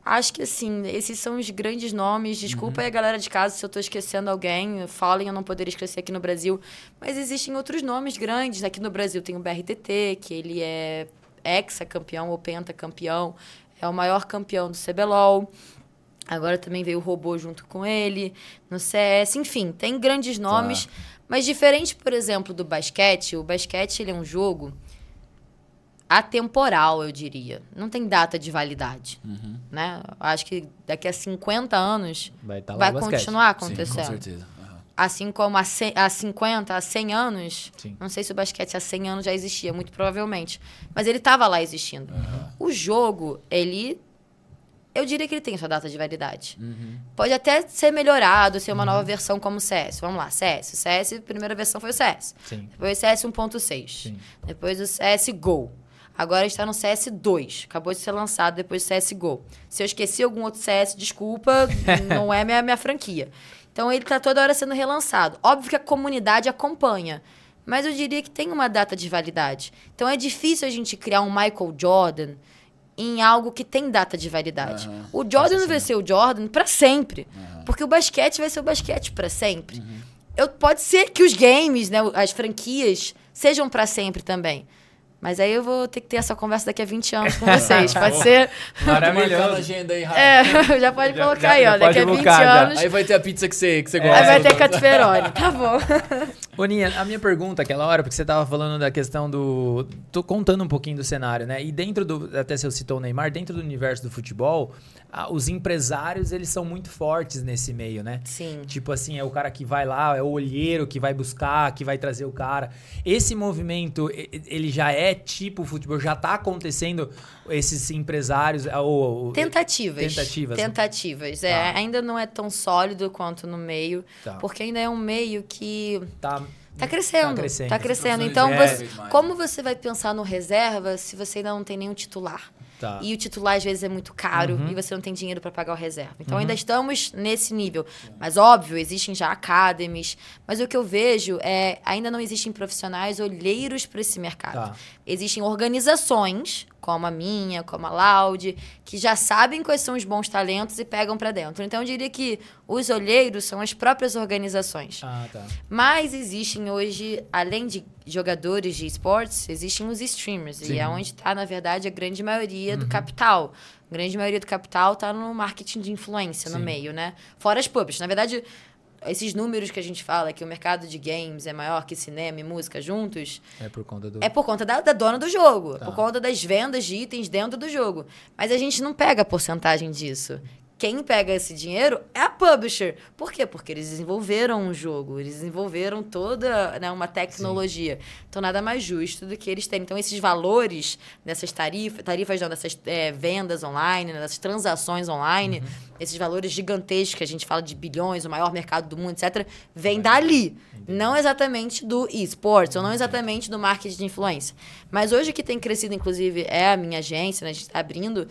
Acho que, assim, esses são os grandes nomes. Desculpa aí a galera de casa se eu estou esquecendo alguém. Falem, eu não poderia esquecer aqui no Brasil. Mas existem outros nomes grandes. Aqui no Brasil tem o BRTT, que ele é ex-campeão ou pentacampeão. É o maior campeão do CBLOL. Agora também veio o robô junto com ele, no CS. Enfim, tem grandes nomes. Mas diferente, por exemplo, do basquete, o basquete ele é um jogo atemporal, eu diria. Não tem data de validade. Né? Eu Acho que daqui a 50 anos Vai lá vai continuar Sim, acontecendo. com certeza. Aham. Assim como há, há 50, há 100 anos, Sim. não sei se o basquete há 100 anos já existia, muito provavelmente. Mas ele estava lá existindo. O jogo, ele. Eu diria que ele tem sua data de validade. Pode até ser melhorado, ser uma nova versão como o CS. Vamos lá, CS. O CS, a primeira versão foi o CS. Sim. Depois o CS 1.6. Sim. Depois o CS GO. Agora está no CS 2. Acabou de ser lançado depois do CS GO. Se eu esqueci algum outro CS, desculpa, *laughs* não é minha, minha franquia. Então ele está toda hora sendo relançado. Óbvio que a comunidade acompanha. Mas eu diria que tem uma data de validade. Então é difícil a gente criar um Michael Jordan em algo que tem data de validade. Aham. O Jordan vai ser o Jordan para sempre. Porque o basquete vai ser o basquete para sempre. Eu, pode ser que os games, né, as franquias, sejam para sempre também. Mas aí eu vou ter que ter essa conversa daqui a 20 anos com *laughs* vocês. Pode ser? Marcar na Maravilhoso. agenda aí, Rafa. É, *laughs* já pode Já- colocar já- aí, já ó. Daqui a pode 20 buscar, já. anos. Aí vai ter a pizza que você, que você gosta. Aí vai ter Catiferone. Tá bom. *laughs* Ô, Ninha, a minha pergunta aquela hora, porque você tava falando da questão do. Tô contando um pouquinho do cenário, né? E dentro do. Até se eu citou o Neymar, dentro do universo do futebol, ah, os empresários, eles são muito fortes nesse meio, né? Sim. Tipo assim, é o cara que vai lá, é o olheiro que vai buscar, que vai trazer o cara. Esse movimento, ele já é tipo futebol, já tá acontecendo esses empresários. Ou, ou- Tentativas. Tentativas. Tentativas. É, Tá. ainda não é tão sólido quanto no meio, Tá. porque ainda é um meio que Tá, Tá crescendo. Tá crescendo. Tá crescendo. Então, você- como você vai pensar no reserva se você ainda não tem nenhum titular? tá. E o titular às vezes é muito caro Uhum. e você não tem dinheiro para pagar o reserva. Então ainda estamos nesse nível. Mas óbvio, existem já academies, mas o que eu vejo é ainda não existem profissionais olheiros para esse mercado. Tá. Existem organizações, como a minha, como a Laude, que já sabem quais são os bons talentos e pegam para dentro. Então eu diria que os olheiros são as próprias organizações. Ah, tá. Mas existem hoje, além de jogadores de esportes, existem os streamers. Sim. E é onde está, na verdade, a grande maioria do capital. A grande maioria do capital está no marketing de influência, no Sim. meio, né? Fora as pubs. Na verdade, esses números que a gente fala, que o mercado de games é maior que cinema e música juntos, É por conta do. é por conta da, da dona do jogo, Tá. por conta das vendas de itens dentro do jogo. Mas a gente não pega a porcentagem disso. Quem pega esse dinheiro é a publisher. Por quê? Porque eles desenvolveram um jogo, eles desenvolveram toda né, uma tecnologia. Então, nada mais justo do que eles terem. Então, esses valores dessas tarifas, tarifas não, dessas é, vendas online, né, dessas transações online, esses valores gigantescos que a gente fala de bilhões, o maior mercado do mundo, etc., vem dali. Não exatamente do esportes, ou não exatamente do marketing de influência. Mas hoje o que tem crescido, inclusive, é a minha agência, né? A gente está abrindo,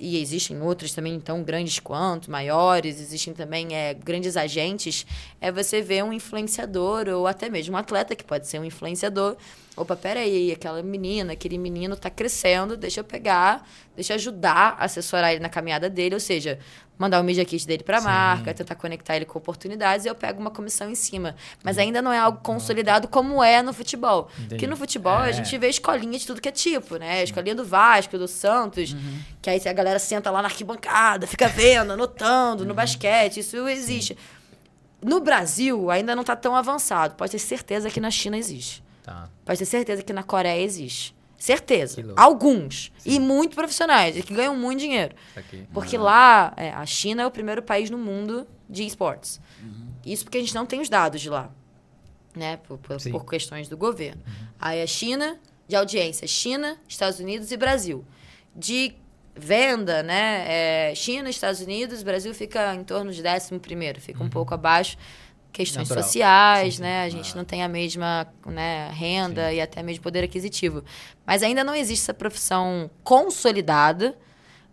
e existem outros também tão grandes quanto, maiores, existem também é, grandes agentes, é você ver um influenciador, ou até mesmo um atleta, que pode ser um influenciador, Opa, peraí, aquela menina, aquele menino tá crescendo, deixa eu pegar, deixa eu ajudar assessorar ele na caminhada dele, ou seja, mandar o media kit dele pra marca, tentar conectar ele com oportunidades e eu pego uma comissão em cima. Mas ainda não é algo consolidado como é no futebol. Porque no futebol a É. gente vê escolinha de tudo que é tipo, né? A escolinha do Vasco, do Santos, que aí a galera senta lá na arquibancada, fica vendo, anotando, no basquete, isso existe. No Brasil ainda não tá tão avançado. Pode ter certeza que na China existe. Tá. Pode ter certeza que na Coreia existe. Certeza. Alguns. E muito profissionais, e que ganham muito dinheiro. Porque lá, é, a China é o primeiro país no mundo de esportes. Isso porque a gente não tem os dados de lá, né? Por, por- Sim. por questões do governo. Aí a China, de audiência, China, Estados Unidos e Brasil. De venda, né? é, China, Estados Unidos, Brasil fica em torno de 11 primeiro, fica um pouco abaixo. Questões Natural. sociais, né? A gente não tem a mesma né, renda e até mesmo poder aquisitivo. Mas ainda não existe essa profissão consolidada,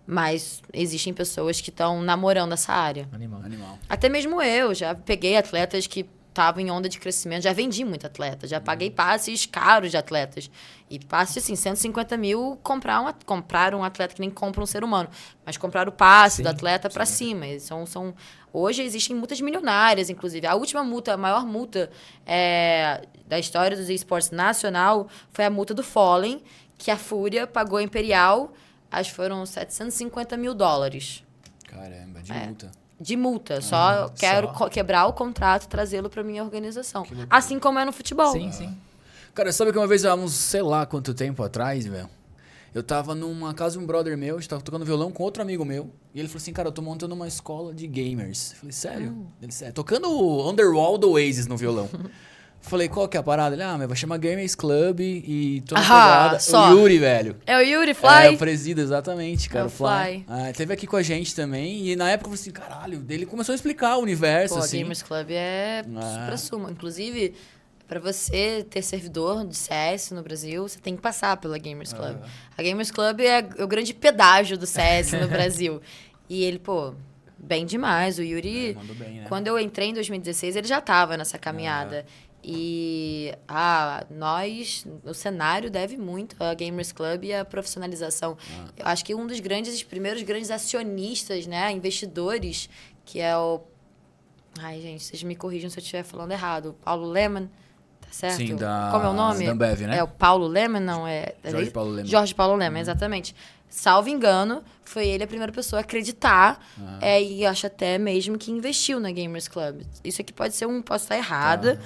mas existem pessoas que estão namorando essa área. Animal. Animal. Até mesmo eu, já peguei atletas que estavam em onda de crescimento, já vendi muito atleta, já paguei passes caros de atletas. E passe, assim, 150 mil comprar um, comprar um atleta que nem compra um ser humano, mas comprar o passe Sim, do atleta para cima. São, são, hoje existem multas milionárias, inclusive. A última multa, a maior multa é, da história dos esportes nacional foi a multa do Fallen, que a Fúria pagou a Imperial, acho que foram 750 mil dólares Caramba, de É. multa. De multa. Só quero só. quebrar o contrato e trazê-lo para minha organização. Assim como é no futebol. Sim, sim. Cara, sabe que uma vez, há uns, sei lá quanto tempo atrás, velho, eu tava numa casa de um brother meu, a gente tava tocando violão com outro amigo meu, e ele falou assim, cara, eu tô montando uma escola de gamers. Eu falei, sério? Ele, sério, tocando o Underwall do Oasis no violão. *laughs* Falei, qual que é a parada? Ele, ah, mas vai chamar Gamers Club e tô na Ah, pegada. só. O Yuri, velho. É o Yuri É, Fly? o presida, exatamente, cara. É o Fly. Fly. Ah, teve aqui com a gente também. E na época eu falei assim, caralho, ele começou a explicar o universo, Pô, assim. Gamers Club é Ah. supra sumo. Inclusive, para você ter servidor de CS no Brasil, você tem que passar pela Gamers Club. A Gamers Club é o grande pedágio do CS no *laughs* Brasil. E ele, pô, bem demais. O Yuri, É, bem, né? quando eu entrei em 2016, ele já estava nessa caminhada. E ah, nós, o cenário deve muito à Gamers Club e à profissionalização. Eu acho que um dos grandes, os primeiros grandes acionistas, né, investidores, que é o Ai, gente, vocês me corrijam se eu estiver falando errado. O Paulo Leman, tá certo? Sim, da- Como é o nome? da Ambev, né? É o Paulo Leman, não é? é Jorge? Paulo Leman. Jorge Paulo Leman, exatamente. Salvo engano, foi ele a primeira pessoa a acreditar Ah. é, e acho até mesmo que investiu na Gamers Club. Isso aqui pode ser um, posso estar errada, Tá.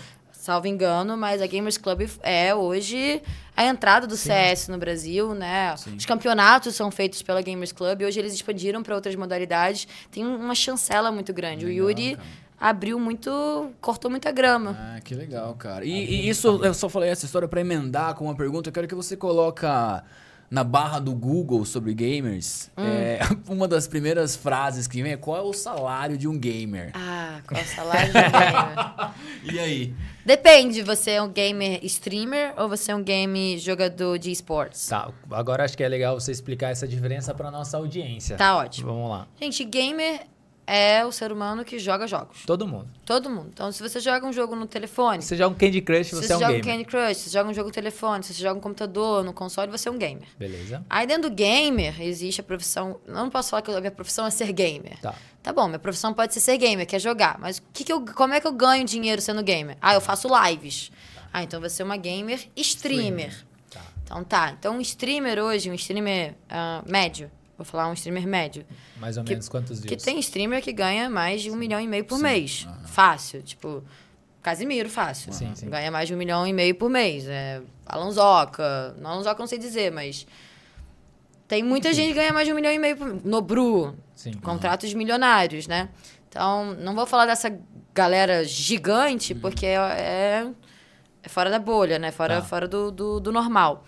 Salvo engano, mas a Gamers Club é hoje a entrada do CS no Brasil, né? Sim. Os campeonatos são feitos pela Gamers Club, hoje eles expandiram para outras modalidades. Tem um- uma chancela muito grande. Legal, o Yuri cara. abriu muito, cortou muita grama. Ah, que legal, cara. E, e isso, eu só falei essa história pra emendar com uma pergunta. Eu quero que você coloca na barra do Google sobre gamers. Hum. é, *laughs* uma das primeiras frases que vem é qual é o salário de um gamer? Ah, qual é o salário do gamer? *laughs* E aí? Depende, você é um gamer streamer ou você é um game jogador de esportes? Tá, agora acho que é legal você explicar essa diferença pra nossa audiência. Tá ótimo. Vamos lá. Gente, gamer é o ser humano que joga jogos. Todo mundo. Todo mundo. Então, se você joga um jogo no telefone, Você joga um Candy Crush, se você, você é um joga gamer. um Candy Crush, se você joga um jogo no telefone, se você joga um computador, no console, você é um gamer. Beleza. Aí dentro do gamer existe a profissão. Não posso falar que a minha profissão é ser gamer. Tá. Tá bom, minha profissão pode ser ser gamer, que é jogar. Mas que que eu, como é que eu ganho dinheiro sendo gamer? Ah, eu faço lives. Ah, então você é uma gamer streamer. Tá. Então tá. Então um streamer hoje, um streamer ah, médio. Vou falar um streamer médio. Mais ou Que- menos quantos Que views? tem streamer que ganha mais de um milhão e meio por mês. Fácil. Tipo, Casimiro, fácil. Sim, sim. Ganha mais de um milhão e meio por mês. É, Alonsoca. Não, Alonsoca não sei dizer, mas. Tem muita gente que ganha mais de um milhão e meio por mês. Nobru. Sim. Contratos milionários, né? Então, não vou falar dessa galera gigante, Uhum. porque é, é fora da bolha, né? Fora, Tá. fora do, do, do normal.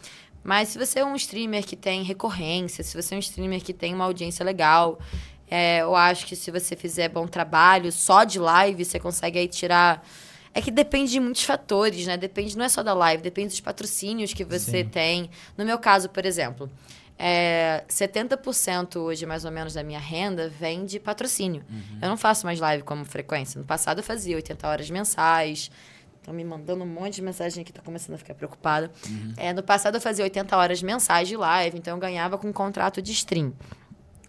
Mas se você é um streamer que tem recorrência, se você é um streamer que tem uma audiência legal, é, eu acho que se você fizer bom trabalho, só de live, você consegue aí tirar. É que depende de muitos fatores, né? Depende, não é só da live, depende dos patrocínios que você Sim. tem. No meu caso, por exemplo, é, 70% hoje, mais ou menos, da minha renda vem de patrocínio. Eu não faço mais live como frequência. No passado eu fazia 80 horas mensais. Estão me mandando um monte de mensagem aqui, tô começando a ficar preocupada. É, no passado eu fazia 80 horas mensais de live, então eu ganhava com um contrato de stream.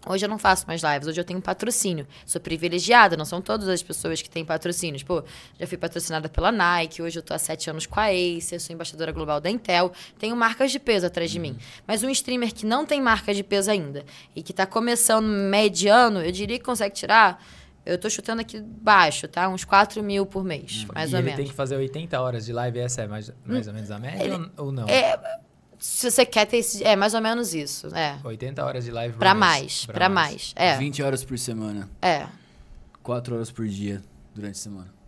Hoje eu não faço mais lives, hoje eu tenho patrocínio. Sou privilegiada, não são todas as pessoas que têm patrocínios. Pô, já fui patrocinada pela Nike, hoje eu tô há sete anos com a Acer, sou embaixadora global da Intel. Tenho marcas de peso atrás de mim. Mas um streamer que não tem marca de peso ainda e que tá começando mediano, eu diria que consegue tirar. Eu tô chutando aqui baixo, tá? Uns 4 mil por mês, mais e ou ele menos. tem que fazer 80 horas de live, essa é mais, mais ou menos a média ou- ou não? Se você quer ter esse. É mais ou menos isso. É. 80 horas de live por Pra mês. mais, pra mais. É. 20 horas por semana. É. 4 horas por dia durante a semana.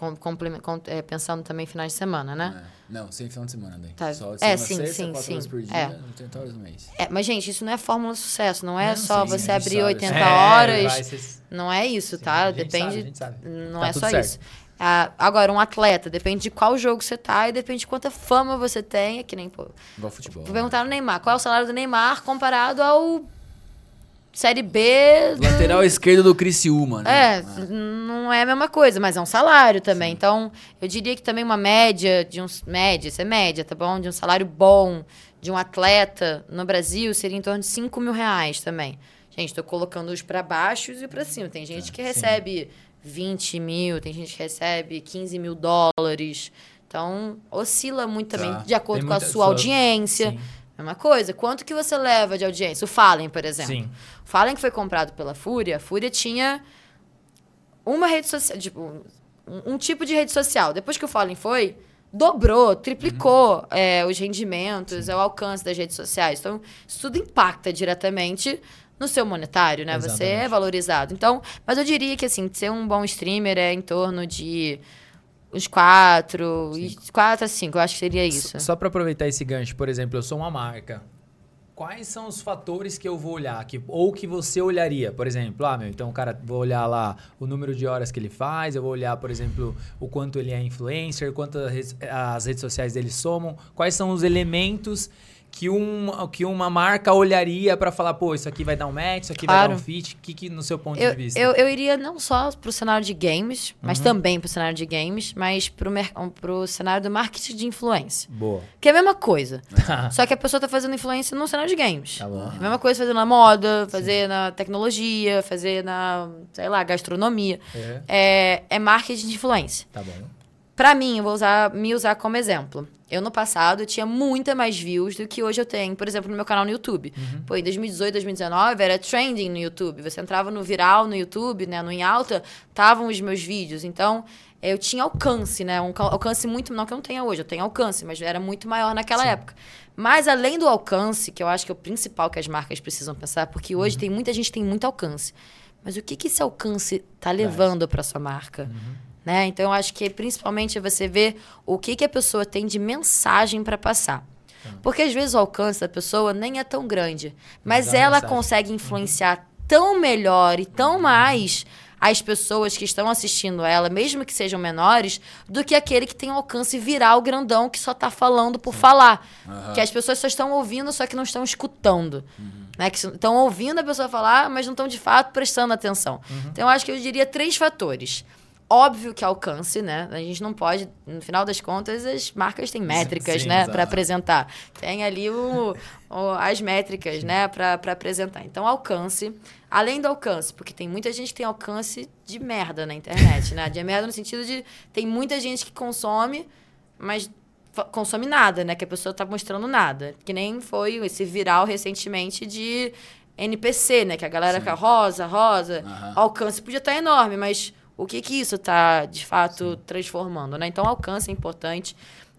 Com, com- é, pensando também em finais de semana, né? É. Não, sem final de semana daí. Tá. Só de É, sim, sexta, sim, 4 horas sim. por dia, É. 80 horas no mês. É, mas, gente, isso não é fórmula de sucesso. Não é Não, só sim, você abrir sabe, 80 É, horas. vai, vocês- Não é isso, Sim, tá? a gente Depende. sabe, a gente sabe. Não Tá é só certo. isso. Ah, agora, um atleta, depende de qual jogo você tá e depende de quanta fama você tem. É que nem, pô. Igual futebol. Vou perguntar no Neymar. Qual é o salário do Neymar comparado ao Série B do... Lateral esquerdo do Criciúma, né? É, não é a mesma coisa, mas é um salário também. Então, eu diria que também uma média de uns. Média, isso é média, tá bom? De um salário bom de um atleta no Brasil seria em torno de 5 mil reais também. Gente, tô colocando os para baixo e para cima. Tem gente que recebe 20 mil, tem gente que recebe 15 mil dólares. Então, oscila muito também Tá. de acordo Tem com a muita- sua sua- audiência. Sim. Mesma coisa. Quanto que você leva de audiência? O Fallen, por exemplo. Sim. O Fallen que foi comprado pela Fúria, a Fúria tinha uma rede social, tipo, um, um tipo de rede social. Depois que o Fallen foi, dobrou, triplicou Uhum. é, os rendimentos, é o alcance das redes sociais. Então, isso tudo impacta diretamente no seu monetário, né? Você é Exatamente. valorizado. Então, mas eu diria que, assim, ser um bom streamer é em torno de uns quatro, quatro a cinco, eu acho que seria isso. Só para aproveitar esse gancho, por exemplo, eu sou uma marca. Quais são os fatores que eu vou olhar? Que, ou que você olharia? Por exemplo, ah, meu, então, cara, vou olhar lá o número de horas que ele faz, eu vou olhar, por exemplo, o quanto ele é influencer, quanto as redes sociais dele somam. Quais são os elementos que, um, que uma marca olharia para falar, pô, isso aqui vai dar um match, isso aqui vai Claro. dar um fit? O que, que no seu ponto Eu, de vista? eu, eu iria não só pro cenário de games, mas Uhum. também pro cenário de games, mas pro, mer- pro cenário do marketing de influência. Boa. Que é a mesma coisa. *laughs* só que a pessoa tá fazendo influência no cenário de games. Tá bom. É a mesma coisa fazer na moda, fazer na tecnologia, fazer na, sei lá, gastronomia. É, É, é marketing de influência. tá bom. Pra mim, eu vou usar, me usar como exemplo. Eu, no passado, tinha muita mais views do que hoje eu tenho, por exemplo, no meu canal no YouTube. Pô, em 2018, 2019, era trending no YouTube. Você entrava no viral no YouTube, né, no em alta, estavam os meus vídeos. Então, eu tinha alcance, né? Um ca- alcance muito, não que eu não tenha hoje, eu tenho alcance, mas era muito maior naquela época. Mas além do alcance, que eu acho que é o principal que as marcas precisam pensar, porque hoje tem muita gente que tem muito alcance. Mas o que, que esse alcance tá levando para sua marca? Né? Então, eu acho que principalmente é você ver o que, que a pessoa tem de mensagem para passar. Porque às vezes o alcance da pessoa nem é tão grande, mas ela mensagem. consegue influenciar tão melhor e tão mais as pessoas que estão assistindo ela, mesmo que sejam menores, do que aquele que tem um alcance viral grandão que só tá falando por falar. Que as pessoas só estão ouvindo, só que não estão escutando. Né? Que estão ouvindo a pessoa falar, mas não estão de fato prestando atenção. Então, eu acho que eu diria três fatores. Óbvio que alcance, né? A gente não pode, no final das contas, as marcas têm métricas, sim, né, para apresentar. Tem ali o, o- as métricas, né, para apresentar. Então, alcance. Além do alcance, porque tem muita gente que tem alcance de merda na internet, né? De merda no sentido de tem muita gente que consome, mas consome nada, né? Que a pessoa tá mostrando nada. Que nem foi esse viral recentemente de NPC, né? Que a galera Sim. fica rosa, rosa. O alcance podia estar enorme, mas o que que isso tá, de fato, transformando, né? Então, alcance é importante.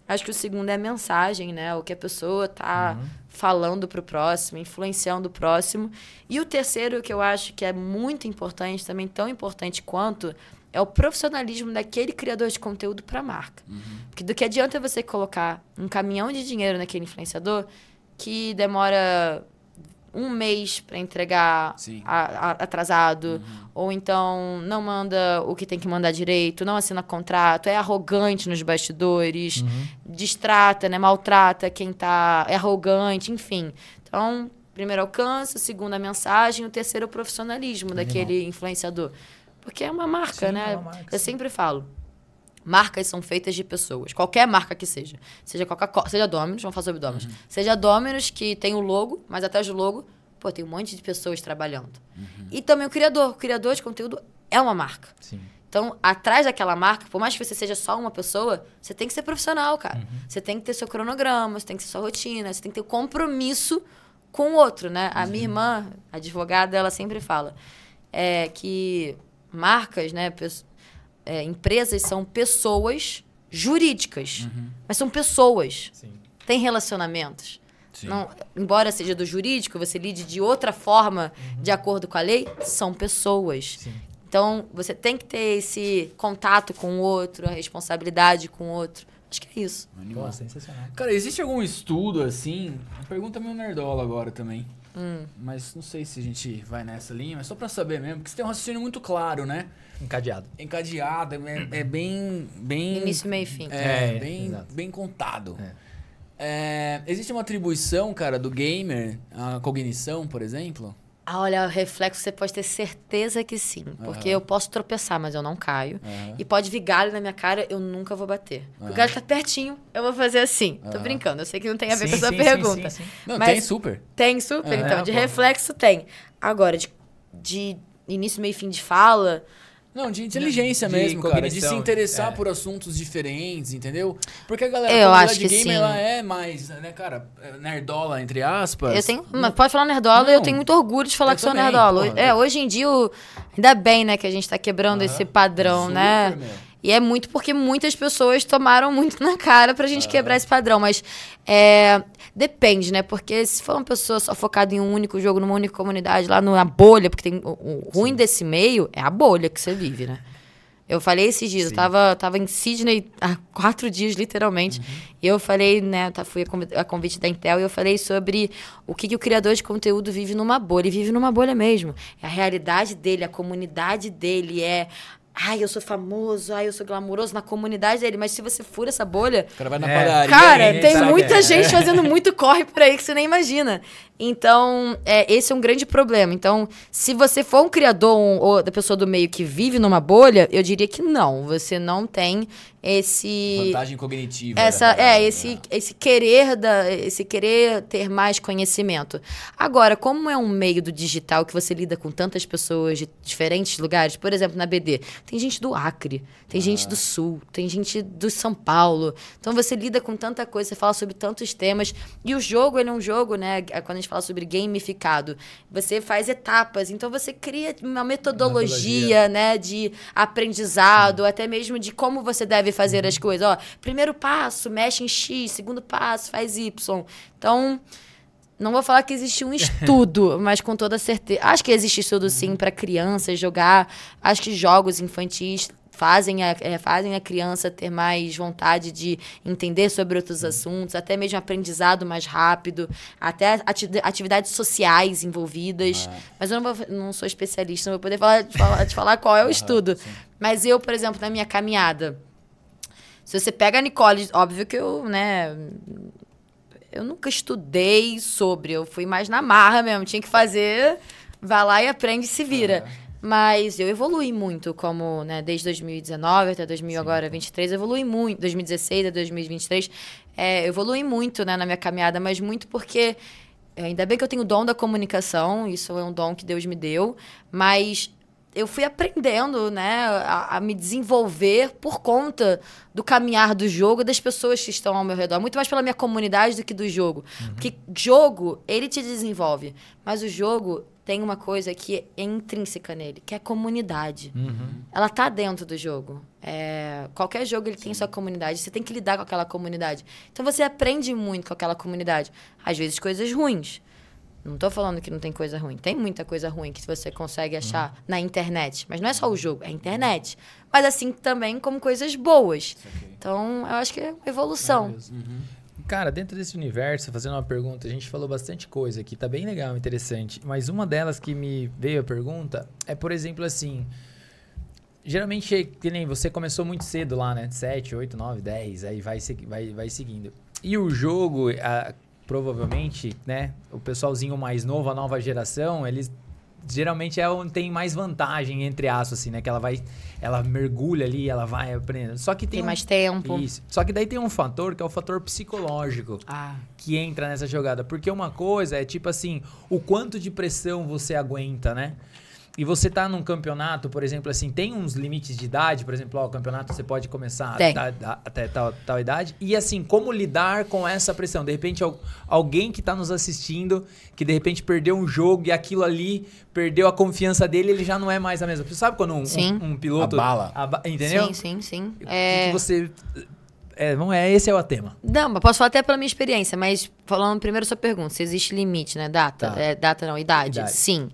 Acho que o segundo é a mensagem, né? O que a pessoa tá falando pro próximo, influenciando o próximo. E o terceiro, que eu acho que é muito importante, também tão importante quanto, é o profissionalismo daquele criador de conteúdo para a marca. Porque do que adianta você colocar um caminhão de dinheiro naquele influenciador que demora um mês para entregar a- a- atrasado, ou então não manda o que tem que mandar direito, não assina contrato, é arrogante nos bastidores, distrata, né, maltrata quem tá, é arrogante, enfim. Então, primeiro alcance, segundo a mensagem, o terceiro é o profissionalismo daquele influenciador. Porque é uma marca, Sim, né? é uma marca, Eu sempre falo. Marcas são feitas de pessoas. Qualquer marca que seja. Seja Coca-Cola, seja Domino's, vamos falar sobre Domino's. Uhum. Seja Domino's, que tem o logo, mas atrás do logo, pô, tem um monte de pessoas trabalhando. Uhum. E também o criador. O criador de conteúdo é uma marca. Sim. Então, atrás daquela marca, por mais que você seja só uma pessoa, você tem que ser profissional, cara. Uhum. Você tem que ter seu cronograma, você tem que ter sua rotina, você tem que ter o compromisso com o outro, né? A minha irmã, advogada, ela sempre fala é, que marcas, né, é, empresas são pessoas jurídicas, mas são pessoas, Sim. têm relacionamentos. Sim. Não, embora seja do jurídico, você lide de outra forma, de acordo com a lei, são pessoas. Sim. Então, você tem que ter esse contato com o outro, a responsabilidade com o outro. Acho que é isso. Animal. Pô, sensacional. Cara, existe algum estudo assim? Uma pergunta meio nerdola agora também. Hum. Mas não sei se a gente vai nessa linha, mas só pra saber mesmo, porque você tem um raciocínio muito claro, né? Encadeado. Encadeado, é, é bem, bem. Início, meio e fim. É, É, bem, exato. bem contado. É. É, existe uma atribuição, cara, do gamer à cognição, por exemplo? Ah, olha, o reflexo você pode ter certeza que sim. Porque Aham. eu posso tropeçar, mas eu não caio. Aham. E pode vir galho na minha cara, eu nunca vou bater. Aham. O galho tá pertinho, eu vou fazer assim. Tô brincando, eu sei que não tem a ver Sim, com a sua sim, pergunta. sim. Não, Mas- tem super. Tem super, É, então. De pô. reflexo tem. Agora, de, de início, meio e fim de fala, Não, de inteligência De mesmo, cara. De se interessar é. por assuntos diferentes, entendeu? Porque a galera, Eu acho que gamer, sim. ela é mais, né, cara, é nerdola, entre aspas. Eu tenho, mas pode falar nerdola e eu Não. tenho muito orgulho de falar Eu que sou nerdola. porra. É, hoje em dia, ainda bem, né, que a gente tá quebrando esse padrão, Super, né? meu. E é muito porque muitas pessoas tomaram muito na cara pra gente quebrar esse padrão. Mas é, depende, né? Porque se for uma pessoa só focada em um único jogo, numa única comunidade, lá na bolha, porque tem, o, ruim desse meio é a bolha que você vive, né? Eu falei esses dias, eu tava, tava em Sydney há quatro dias, literalmente. E eu falei, né, tá, fui a convi- a convite da Intel e eu falei sobre o que, que o criador de conteúdo vive numa bolha. Ele vive numa bolha mesmo. É a realidade dele, a comunidade dele, é. Ai, eu sou famoso, ai, eu sou glamouroso na comunidade dele. Mas se você fura essa bolha, O cara vai na É. padaria. Cara, tem muita é. gente fazendo muito corre por aí que você nem imagina. Então, é, esse é um grande problema. Então, se você for um criador um, ou da pessoa do meio que vive numa bolha, eu diria que não. Você não tem esse Vantagem cognitiva. essa parada, é né? esse esse querer da esse querer ter mais conhecimento agora como é um meio do digital que você lida com tantas pessoas de diferentes lugares por exemplo na BD tem gente do Acre tem gente do Sul tem gente do São Paulo então você lida com tanta coisa você fala sobre tantos temas e o jogo ele é um jogo né quando a gente fala sobre gamificado você faz etapas então você cria uma metodologia, Metodologia. né, de aprendizado, até mesmo de como você deve fazer as coisas. Ó, primeiro passo, mexe em X, segundo passo, faz Y. Então, não vou falar que existe um *laughs* estudo, mas com toda certeza. Acho que existe estudo sim para crianças jogar. Acho que jogos infantis fazem a, é, fazem a criança ter mais vontade de entender sobre outros assuntos, até mesmo aprendizado mais rápido, até ati- atividades sociais envolvidas. Mas eu não, vou- não sou especialista, não vou poder falar, te falar, te falar qual é o estudo. Mas eu, por exemplo, na minha caminhada, se você pega a Nicole, óbvio que eu, né, eu nunca estudei sobre, eu fui mais na marra mesmo, tinha que fazer, vai lá e aprende e se vira. Mas eu evolui muito, como, né, desde 2019 até 2000 agora 23, eu evolui muito, 2016 a 2023, é, evolui muito, né, na minha caminhada, mas muito porque é, ainda bem que eu tenho o dom da comunicação, isso é um dom que Deus me deu, mas eu fui aprendendo, né, a, a me desenvolver por conta do caminhar do jogo e das pessoas que estão ao meu redor. Muito mais pela minha comunidade do que do jogo. Porque jogo, ele te desenvolve. Mas o jogo tem uma coisa que é intrínseca nele, que é a comunidade. Ela tá dentro do jogo. É, qualquer jogo ele tem sua comunidade. Você tem que lidar com aquela comunidade. Então você aprende muito com aquela comunidade. Às vezes coisas ruins. Não tô falando que não tem coisa ruim. Tem muita coisa ruim que você consegue achar na internet. Mas não é só o jogo, é a internet. Mas assim também como coisas boas. Então, eu acho que é uma evolução. Cara, dentro desse universo, fazendo uma pergunta, a gente falou bastante coisa aqui, tá bem legal, interessante. Mas uma delas que me veio a pergunta é, por exemplo, assim. Geralmente, que nem você começou muito cedo lá, né? 7, 8, 9, 10, aí vai, vai, vai seguindo. E o jogo, ah, provavelmente, né? O pessoalzinho mais novo, a nova geração, eles geralmente é onde tem mais vantagem, entre aspas, assim, né? Que ela vai. Ela mergulha ali, ela vai aprendendo. Só que tem. Tem um- mais tempo. Isso. Só que daí tem um fator que é o fator psicológico Ah, que entra nessa jogada. Porque uma coisa é tipo assim, o quanto de pressão você aguenta, né? E você tá num campeonato, por exemplo, assim, tem uns limites de idade, por exemplo, ó, o campeonato você pode começar até tal, tal idade. E assim, como lidar com essa pressão? De repente, al- alguém que tá nos assistindo, que de repente perdeu um jogo e aquilo ali perdeu a confiança dele, ele já não é mais a mesma. Você sabe quando um, Sim. um, um piloto. Abala. aba- entendeu? sim, sim, sim. O que que É... você. É, vamos, é, esse é o tema. Não, mas posso falar até pela minha experiência, mas falando primeiro a sua pergunta, se existe limite, né? Data. Tá. É, data não, idade. Idade. Sim.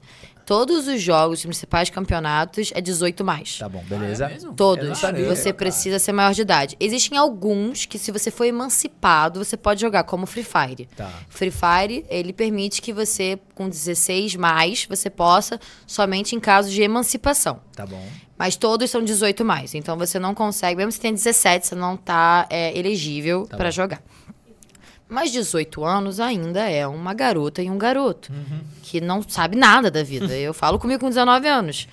Todos os jogos, os principais campeonatos, é 18 mais. Tá bom, beleza? Ah, é Todos. sabia, você cara. precisa ser maior de idade. Existem alguns que, se você for emancipado, você pode jogar, como Free Fire. Tá. Free Fire, ele permite que você, com 16 mais, você possa somente em caso de emancipação. Tá bom. Mas todos são 18 mais. Então você não consegue, mesmo se tem 17, você não tá é, elegível Tá pra bom. jogar. Mas 18 anos ainda é uma garota e um garoto Uhum. que não sabe nada da vida. Eu falo comigo com 19 anos.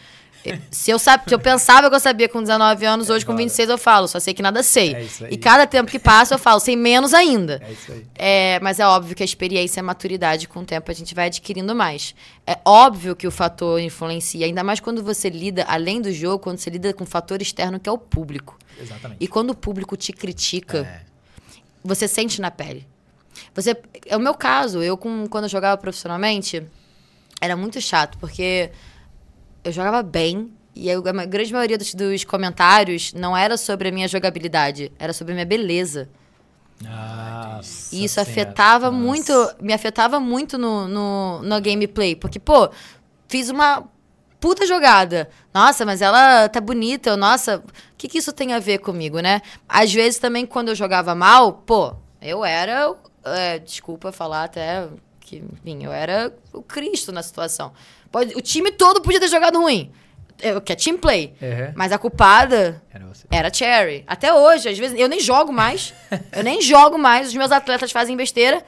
Se eu, sab- se eu pensava que eu sabia com 19 anos, hoje com Agora. 26 eu falo, só sei que nada sei. É e cada tempo que passa eu falo, sei menos ainda. É isso aí. É, mas é óbvio que a experiência e a maturidade, com o tempo, a gente vai adquirindo mais. É óbvio que o fator influencia, ainda mais quando você lida, além do jogo, quando você lida com um fator externo que é o público. Exatamente. E quando o público te critica, É. você sente na pele. Você, é o meu caso, eu com, quando eu jogava profissionalmente, era muito chato, porque eu jogava bem e eu- a grande maioria dos, dos comentários não era sobre a minha jogabilidade, era sobre a minha beleza. Nossa E isso afetava Nossa. muito, me afetava muito no, no, no gameplay. Porque, pô, fiz uma puta jogada. Nossa, mas ela tá bonita. eu, Nossa, o que, que isso tem a ver comigo, né? Às vezes também, quando eu jogava mal, pô, eu era. É, desculpa falar até que, enfim, eu era o Cristo na situação. Pode, o time todo podia ter jogado ruim. Eu, que é team play. Uhum. Mas a culpada Era era Cherry. Até hoje, às vezes, eu nem jogo mais. *laughs* eu nem jogo mais. Os meus atletas fazem besteira.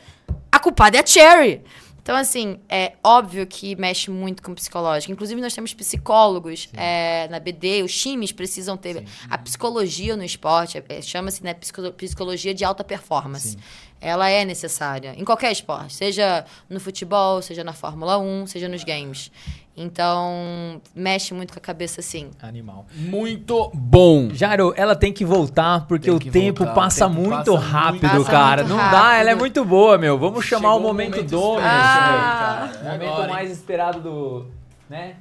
A culpada é a Cherry. Então, assim, é óbvio que mexe muito com o psicológico. Inclusive, nós temos psicólogos é, na BD, os times precisam ter. A psicologia no esporte, é, chama-se né, psico- psicologia de alta performance. Sim. Ela é necessária em qualquer esporte, seja no futebol, seja na Fórmula 1, seja nos games. Então, mexe muito com a cabeça, sim. Animal. Muito bom. Jairo, ela tem que voltar porque Tem o tempo voltar, o passa tempo muito passa rápido, muito cara. rápido. Não Muito dá, ela é muito boa, meu. Vamos chamar Chegou o momento momento esperado, Ah. O momento mais esperado do, né?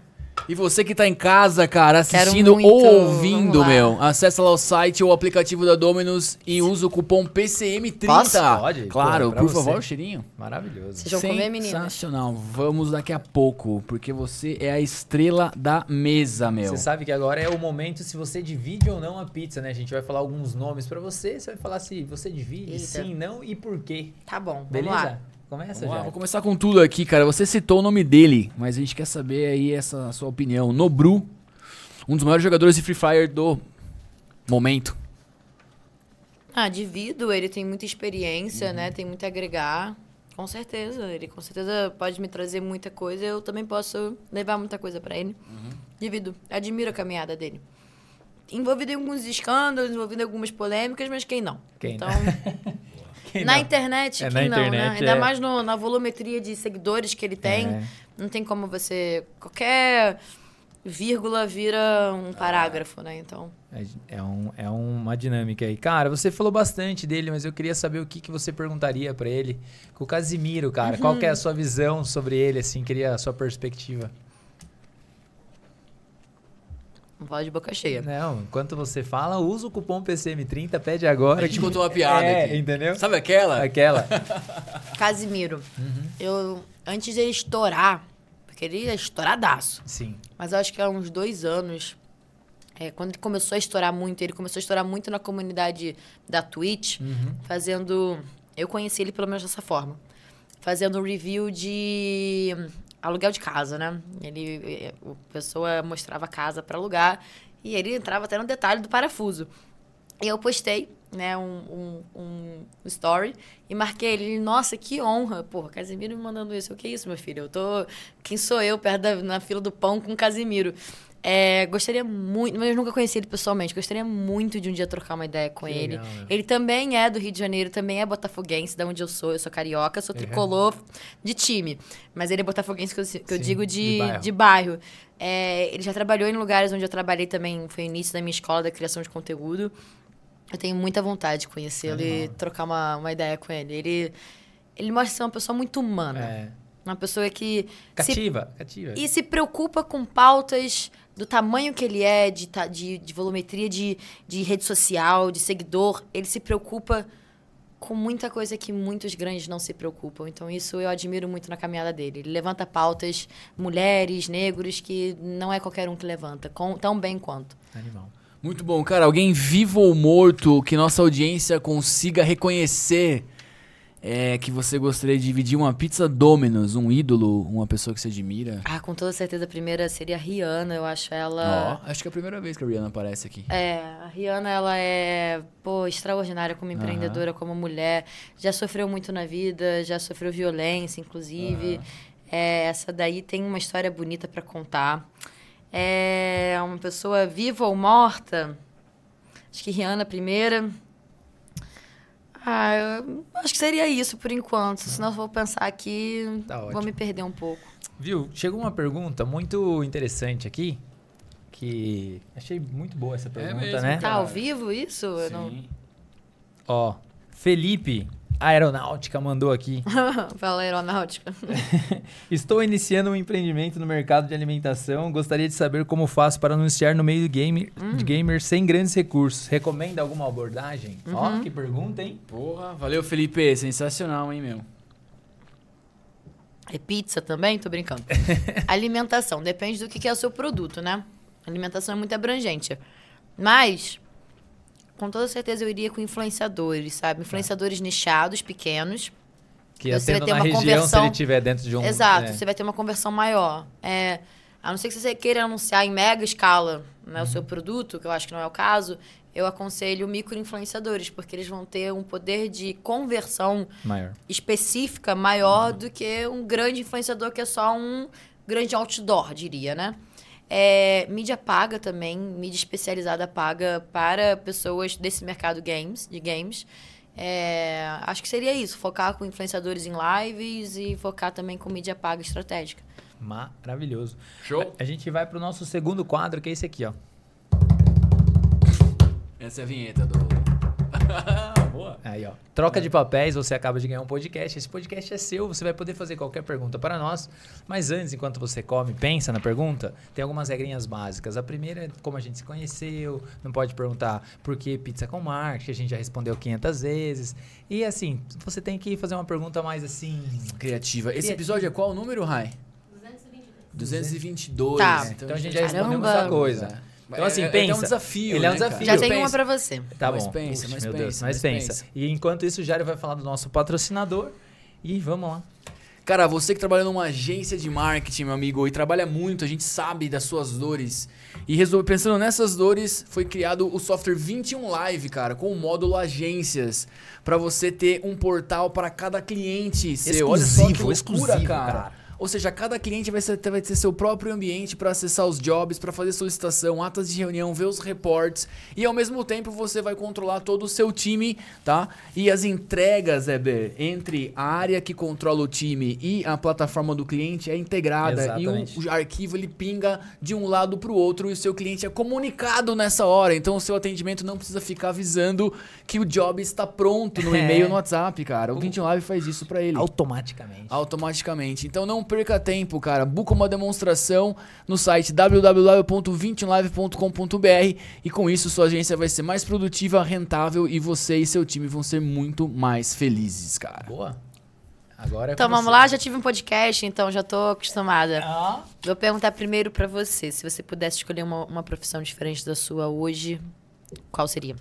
E você que tá em casa, cara, assistindo muito, ou vamos ouvindo, meu, acessa lá o site ou o aplicativo da Dominus e usa o cupom PCM30. Posso? Pode, Claro, pô, pra por você. favor, cheirinho. Maravilhoso. Vocês vão comer, meninas? Sensacional. Vamos daqui a pouco, porque você é a estrela da mesa, meu. Você sabe que agora é o momento se você divide ou não a pizza, né? A gente vai falar alguns nomes pra você, você vai falar se você divide, Eita. sim, não e por quê. Tá bom, vamos Beleza? lá. Começa, Vamos lá, já. vou começar com tudo aqui, cara. Você citou o nome dele, mas a gente quer saber aí essa sua opinião. Nobru, um dos maiores jogadores de Free Fire do momento. Ah, divido, ele tem muita experiência, né? Tem muito a agregar. Com certeza, ele com certeza pode me trazer muita coisa. Eu também posso levar muita coisa pra ele. Divido, admiro a caminhada dele. Envolvido em alguns escândalos, envolvido em algumas polêmicas, mas quem não? Quem então, *laughs* Quem *laughs* na não? internet, É, na não, né? internet, Ainda é. mais no- na volumetria de seguidores que ele tem. É. Não tem como você. Qualquer vírgula vira um parágrafo, né? Então. É, é um, é uma dinâmica aí. Cara, você falou bastante dele, mas eu queria saber o que, que você perguntaria pra ele. Com o Casimiro, cara, qual que é a sua visão sobre ele, assim? Queria a sua perspectiva. Não fala de boca cheia. Não, enquanto você fala, usa o cupom PCM30, pede agora. A gente que- contou uma piada é, aqui. entendeu? Sabe aquela? Aquela. *laughs* Casimiro. Uhum. Eu, antes dele estourar, porque ele é estouradaço, Sim. mas eu acho que há uns dois anos, é, quando ele começou a estourar muito, ele começou a estourar muito na comunidade da Twitch, Uhum. fazendo. Eu conheci ele pelo menos dessa forma. Fazendo review de aluguel de casa, né? Ele, eh, a pessoa mostrava a casa para alugar e ele entrava até no detalhe do parafuso. E eu postei né, um, um, um story e marquei ele. Nossa, que honra. Porra, Casimiro me mandando isso. O que é isso, meu filho? Eu tô. Quem sou eu perto da, na fila do pão com o Casimiro? É, gostaria muito, mas eu nunca conheci ele pessoalmente. Gostaria muito de um dia trocar uma ideia com Que ele. legal, né? Ele também é do Rio de Janeiro, também é botafoguense, da onde eu sou. Eu sou carioca, sou tricolor de time. Mas ele é botafoguense, que eu, que eu Sim, digo de de, bairro. de bairro. É, ele já trabalhou em lugares onde eu trabalhei também. Foi o início da minha escola da criação de conteúdo. Eu tenho muita vontade de conhecê-lo e trocar uma, uma ideia com ele. Ele, ele mostra ser uma pessoa muito humana. É. Uma pessoa que se Cativa, cativa. e se preocupa com pautas do tamanho que ele é, de, de, de volumetria de, de rede social, de seguidor. Ele se preocupa com muita coisa que muitos grandes não se preocupam. Então, isso eu admiro muito na caminhada dele. Ele levanta pautas, mulheres, negros, que não é qualquer um que levanta, com, tão bem quanto. Animal. Muito bom, cara. Alguém vivo ou morto que nossa audiência consiga reconhecer é, que você gostaria de dividir uma pizza Domino's, um ídolo, uma pessoa que você admira? Ah, com toda certeza, a primeira seria a Rihanna. Eu acho ela. Ó, acho que é a primeira vez que a Rihanna aparece aqui. É, a Rihanna, ela é, pô, extraordinária como empreendedora, como mulher. Já sofreu muito na vida, já sofreu violência, inclusive. É, essa daí tem uma história bonita pra contar. É uma pessoa viva ou morta? Acho que Rihanna primeira. Ah, eu acho que seria isso por enquanto. Senão eu vou pensar aqui, Tá vou me perder um pouco. Viu? Chegou uma pergunta muito interessante aqui. Que achei muito boa essa pergunta, mesmo, né? Tá ao vivo isso? Eu não- Sim. Ó, Felipe Aeronáutica mandou aqui. *laughs* Fala aeronáutica. *laughs* Estou iniciando um empreendimento no mercado de alimentação. Gostaria de saber como faço para anunciar no meio do game, de gamers sem grandes recursos. Recomenda alguma abordagem? Ó, que pergunta, hein? Porra, valeu, Felipe. Sensacional, hein, meu? É pizza também? Tô brincando. *laughs* Alimentação. Depende do que que é o seu produto, né? Alimentação é muito abrangente. Mas, com toda certeza, eu iria com influenciadores, sabe? Influenciadores nichados, pequenos. Que Você vai ter uma região se conversão- ele estiver dentro de um... Exato, é. você vai ter uma conversão maior. É, a não ser que você queira anunciar em mega escala né, o seu Uhum. produto, que eu acho que não é o caso, eu aconselho micro-influenciadores, porque eles vão ter um poder de conversão Maior. específica maior do que um grande influenciador que é só um grande outdoor, diria, né? É, mídia paga também, mídia especializada paga para pessoas desse mercado games, de games. É, acho que seria isso, focar com influenciadores em lives e focar também com mídia paga estratégica. Maravilhoso. Show. A, a gente vai pro nosso segundo quadro, que é esse aqui, ó. Essa é a vinheta do. Troca de papéis, você acaba de ganhar um podcast. Esse podcast é seu, você vai poder fazer qualquer pergunta para nós. Mas antes, enquanto você come, pensa na pergunta, tem algumas regrinhas básicas. A primeira é como a gente se conheceu, não pode perguntar por que pizza com marketing, a gente já respondeu 500 vezes. E assim, você tem que fazer uma pergunta mais assim... Criativa. Esse episódio é qual o número, Rai? 222. Tá. Então a gente já respondeu muita coisa. Então assim, É- é- pensa. É um desafio. Ele é um né, desafio. cara? Já tem Pensa. uma pra você. Tá Mas bom. pensa, Puxa, mas meu pensa, Deus, mas mas pensa. pensa. E enquanto isso, o Jário vai falar do nosso patrocinador. E vamos lá. Cara, você que trabalha numa agência de marketing, meu amigo, e trabalha muito, a gente sabe das suas dores. E resolve, pensando nessas dores, foi criado o software 21 Live, cara, com o módulo agências, Pra você ter um portal para cada cliente seu. Olha só que Exclusivo, loucura, exclusivo, cara. cara. Ou seja, cada cliente vai, ser, vai ter seu próprio ambiente para acessar os jobs, para fazer solicitação, atas de reunião, ver os reports e ao mesmo tempo você vai controlar todo o seu time, tá? E as entregas, Eber, entre a área que controla o time e a plataforma do cliente é integrada e Exatamente. o, o arquivo ele pinga de um lado para o outro e o seu cliente é comunicado nessa hora. Então o seu atendimento não precisa ficar avisando que o job está pronto no É. *laughs* e-mail no WhatsApp, cara. O 21 Live faz isso para ele Automaticamente. automaticamente. Então não perca tempo, cara. Buca uma demonstração no site www.21live.com.br e com isso sua agência vai ser mais produtiva, rentável e você e seu time vão ser muito mais felizes, cara. Boa. Agora é Então vamos você. lá, já tive um podcast, então já tô acostumada. Ah, Vou perguntar primeiro pra você, se você pudesse escolher uma, uma profissão diferente da sua hoje, qual seria?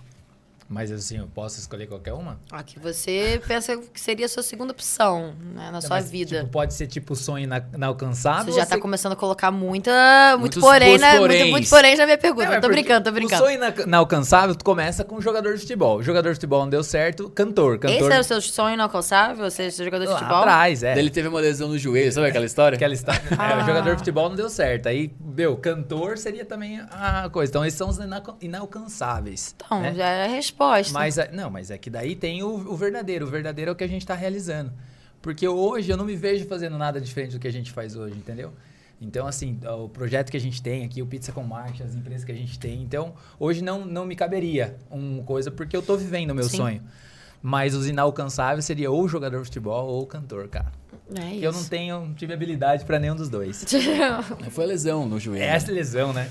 Mas assim, eu posso escolher qualquer uma? Ah, que você pensa que seria a sua segunda opção né, na sua Mas, vida. tipo, pode ser tipo sonho ina- inalcançável. Você já ou tá você- começando a colocar muita. Muito Muitos porém, né? poréns. Muito, muito porém na minha pergunta. Não, é tô brincando, tô O brincando. sonho ina- inalcançável tu começa com jogador de futebol. Jogador de futebol não deu certo, cantor. cantor Esse era o seu sonho inalcançável? Você ser jogador de lá futebol? atrás, é. Ele teve uma lesão no joelho, sabe aquela história? Aquela história. É, Ah. o jogador de futebol não deu certo. Aí, meu, cantor seria também a coisa. Então, esses são os ina- inalcançáveis. Então, né? já é a resposta. Mas, é- não, mas é que daí tem o, o verdadeiro. O verdadeiro é o que a gente tá realizando. Porque hoje eu não me vejo fazendo nada diferente do que a gente faz hoje, entendeu? Então, assim, o projeto que a gente tem aqui, o Pizza com Marketing, as empresas que a gente tem. Então, hoje não, não me caberia uma coisa, porque eu tô vivendo o meu Sim. sonho. Mas os inalcançáveis seria ou jogador de futebol ou cantor, cara. É Porque eu não isso. tenho, não tive habilidade pra nenhum dos dois. *laughs* Foi a lesão no joelho. É essa lesão, né?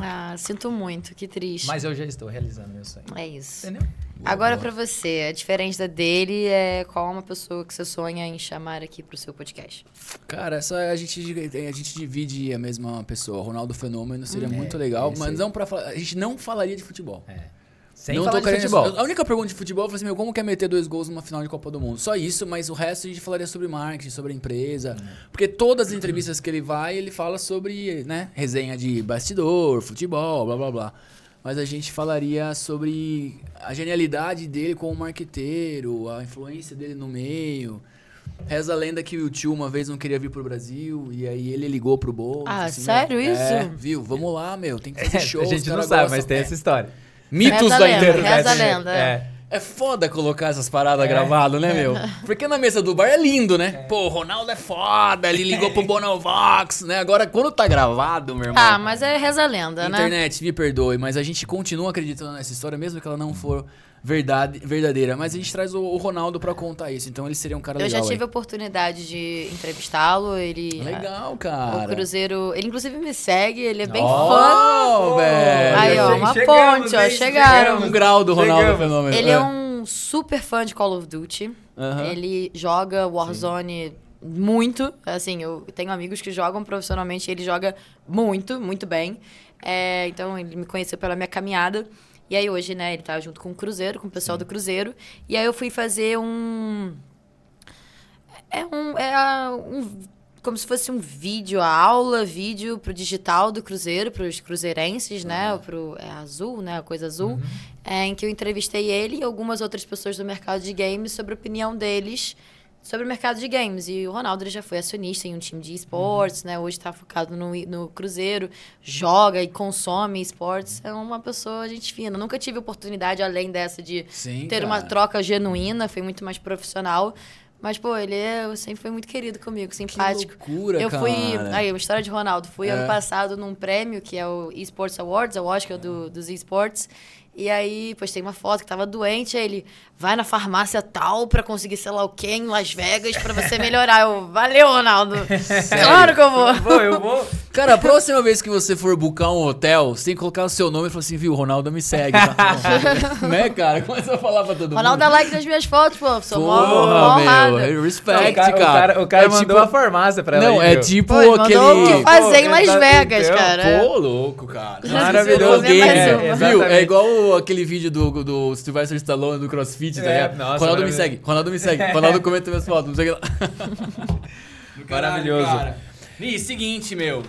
ah, sinto muito, que triste. Mas eu já estou realizando meu sonho. É isso. Entendeu? Agora pra você, a diferença da dele é qual é uma pessoa que você sonha em chamar aqui pro seu podcast? Cara, essa a gente, a gente divide a mesma pessoa. Ronaldo Fenômeno seria Hum. muito É, legal, mas aí. não para falar. A gente não falaria de futebol. É. Sem não falar tô de querendo- futebol. A única pergunta de futebol foi assim, meu, como quer meter dois gols numa final de Copa do Mundo? Só isso, mas o resto a gente falaria sobre marketing, sobre a empresa. Porque todas as entrevistas que ele vai, ele fala sobre, né, resenha de bastidor, futebol, blá blá blá. Mas a gente falaria sobre a genialidade dele como marqueteiro, a influência dele no meio. Reza a lenda que o tio uma vez não queria vir pro Brasil e aí ele ligou pro Bolo. Ah, disse, sério meu, isso? É, viu? Vamos lá, meu, tem que fazer *laughs* show. a gente não sabe, gostam. mas tem É. essa história. Mitos Reza da lenda, internet. reza a lenda, é. É. É foda colocar essas paradas É. gravadas, né, meu? Porque na mesa do bar é lindo, né? Pô, o Ronaldo é foda, ele ligou pro *laughs* Bonovox, né? Agora, quando tá gravado, meu irmão... Ah, mas é reza a lenda, né? Internet, me perdoe, mas a gente continua acreditando nessa história, mesmo que ela não for verdade, verdadeira. Mas a gente traz o, o Ronaldo pra contar isso, então ele seria um cara Eu já legal. tive a aí. oportunidade de entrevistá-lo, ele... Legal, O cara. Cruzeiro... Ele inclusive me segue, ele é bem Ó, fã. velho. Aí, ó, uma ponte, ó, chegaram. Um grau do Ronaldo Chegamos. Fenômeno. Ele é um super fã de Call of Duty. Aham. Ele joga Warzone muito. Assim, eu tenho amigos que jogam profissionalmente e ele joga muito, muito bem. É, então, ele me conheceu pela minha caminhada. E aí, hoje, né, ele tá junto com o Cruzeiro, com o pessoal do Cruzeiro. E aí, eu fui fazer um. É um. É um como se fosse um vídeo, a aula, vídeo pro digital do Cruzeiro, pros cruzeirenses, né? Pro é azul, né? A coisa azul. é, em que eu entrevistei ele e algumas outras pessoas do mercado de games sobre a opinião deles sobre o mercado de games. E o Ronaldo ele já foi acionista em um time de esportes, né? Hoje está focado no, no Cruzeiro, joga e consome esportes. É uma pessoa gente fina. Nunca tive oportunidade, além dessa, de Sim, ter uma cara. troca genuína, foi muito mais profissional. Mas, pô, ele é, sempre foi muito querido comigo, simpático. loucura, eu fui. cara. Aí, uma história de Ronaldo. Fui É. ano passado num prêmio que é o Esports Awards, é o Oscar do, dos esportes. E aí, postei uma foto que tava doente. Aí ele vai na farmácia tal pra conseguir sei lá o quê em Las Vegas pra você melhorar. Eu, valeu, Ronaldo. claro que eu vou. Vou, eu vou. Cara, a próxima vez que você for buscar um hotel, você tem que colocar o seu nome e falar assim, viu, Ronaldo me segue. tá? *laughs* né, cara? Começa a falar pra todo Ronaldo dá mundo. like nas minhas fotos, pô. Sou mó, mó Porra, honrada. meu. Não, Respect, o cara, cara. o cara, o cara É mandou tipo- a farmácia pra ela. Não, aí, é tipo Pô, ele mandou o aquele... que fazer em Pô, Las exato, Vegas, cara. Pô, louco, cara. Maravilhoso. É. Viu? É igual o- aquele vídeo do, do Sylvester Stallone do CrossFit, tá É, ligado? nossa, Ronaldo me segue, Ronaldo me segue, Ronaldo comenta minhas fotos, não sei o que lá. *laughs* Maravilhoso. E seguinte, meu.